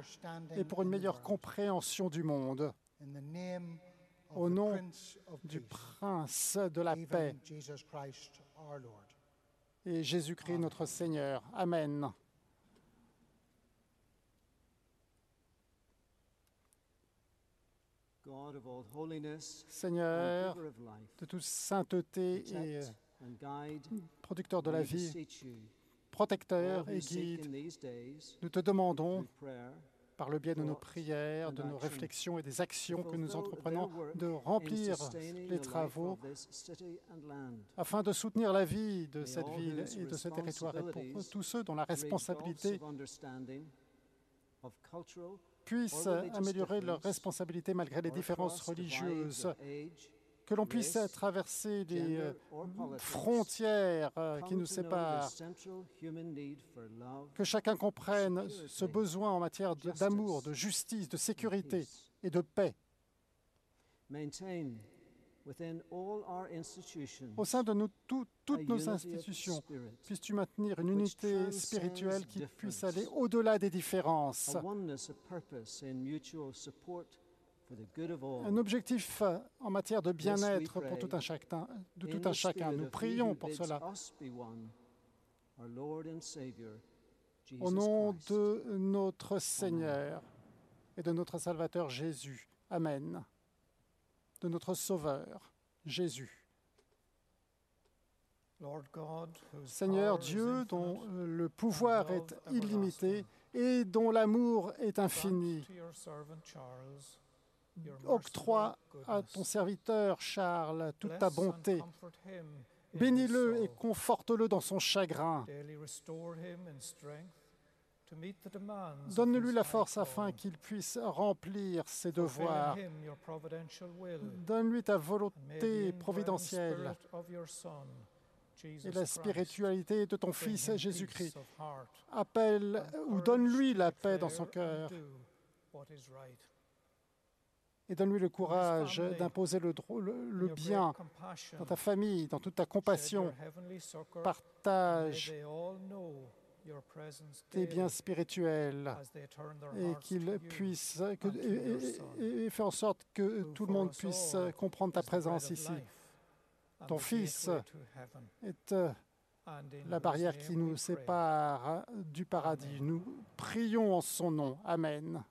S8: et pour une meilleure compréhension du monde.
S10: In the name of
S8: Au
S10: the
S8: nom
S10: Prince of
S8: du
S10: Peace,
S8: Prince de la paix
S10: Jesus Christ our Lord.
S8: et Jésus-Christ notre Seigneur. Amen.
S12: God of all holiness,
S8: Seigneur, de toute sainteté et
S12: protect and guide,
S8: producteur de la
S12: we
S8: vie, protecteur et guide, nous te demandons, par le biais de nos prières, de nos réflexions et des actions que nous entreprenons, de remplir les travaux afin de soutenir la vie de cette ville et de ce territoire et pour tous ceux dont la responsabilité puisse améliorer leurs
S12: difference,
S8: responsabilités malgré les différences religieuses, que l'on puisse traverser les
S12: gender,
S8: euh, frontières euh, qui nous séparent, que chacun comprenne ce besoin en matière d'amour, de justice, de sécurité et de paix. Au sein de nous, tout- toutes nos institutions, puisses-tu maintenir une unité spirituelle qui puisse aller au-delà des différences. Un objectif euh, en matière de bien-être pour tout un chacun. De tout un chacun. Nous prions pour cela. Au nom de notre Seigneur et de notre Salvateur Jésus. Amen. De notre Sauveur Jésus. Seigneur Dieu, dont euh, le pouvoir est illimité et dont l'amour est infini, octroie à ton serviteur Charles toute ta bonté. Bénis-le et conforte-le dans son chagrin. Donne-lui la force afin qu'il puisse remplir ses devoirs. Donne-lui ta volonté providentielle et la spiritualité de ton Fils Jésus-Christ. Appelle ou donne-lui la paix dans son cœur et donne-lui le courage d'imposer le, le- bien dans ta famille, dans toute ta compassion. Partage tes biens spirituels et
S11: hearts
S8: qu'il
S11: to you,
S8: puisse que, et, fais en sorte que tout le monde puisse
S11: all
S8: comprendre ta présence ici. Ton Fils est euh, la barrière qui nous sépare du paradis. Nous prions en son nom. Amen.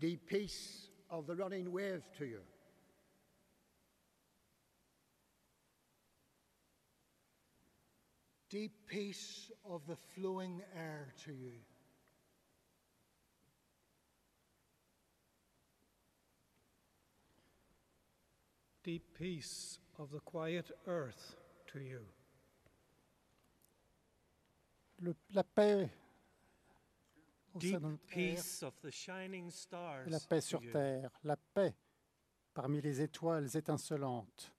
S10: Deep peace of the running wave to you.
S13: Deep peace of the flowing air to you.
S11: Deep peace of the quiet earth to you.
S8: Le- la paix et la paix sur terre, la paix parmi les étoiles étincelantes.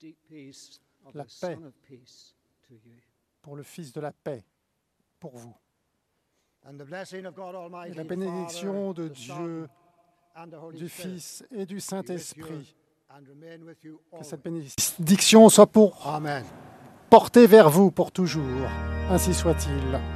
S12: Deep peace of
S8: La
S12: the
S8: paix.
S12: Son of Peace to you.
S8: pour le Fils de la paix, pour vous.
S10: And the blessing of God
S8: Et
S10: Almighty,
S8: la bénédiction de Dieu, du Fils et du Saint-Esprit, que cette bénédiction soit pour
S10: Amen.
S8: Porter vers vous pour toujours. Ainsi soit-il.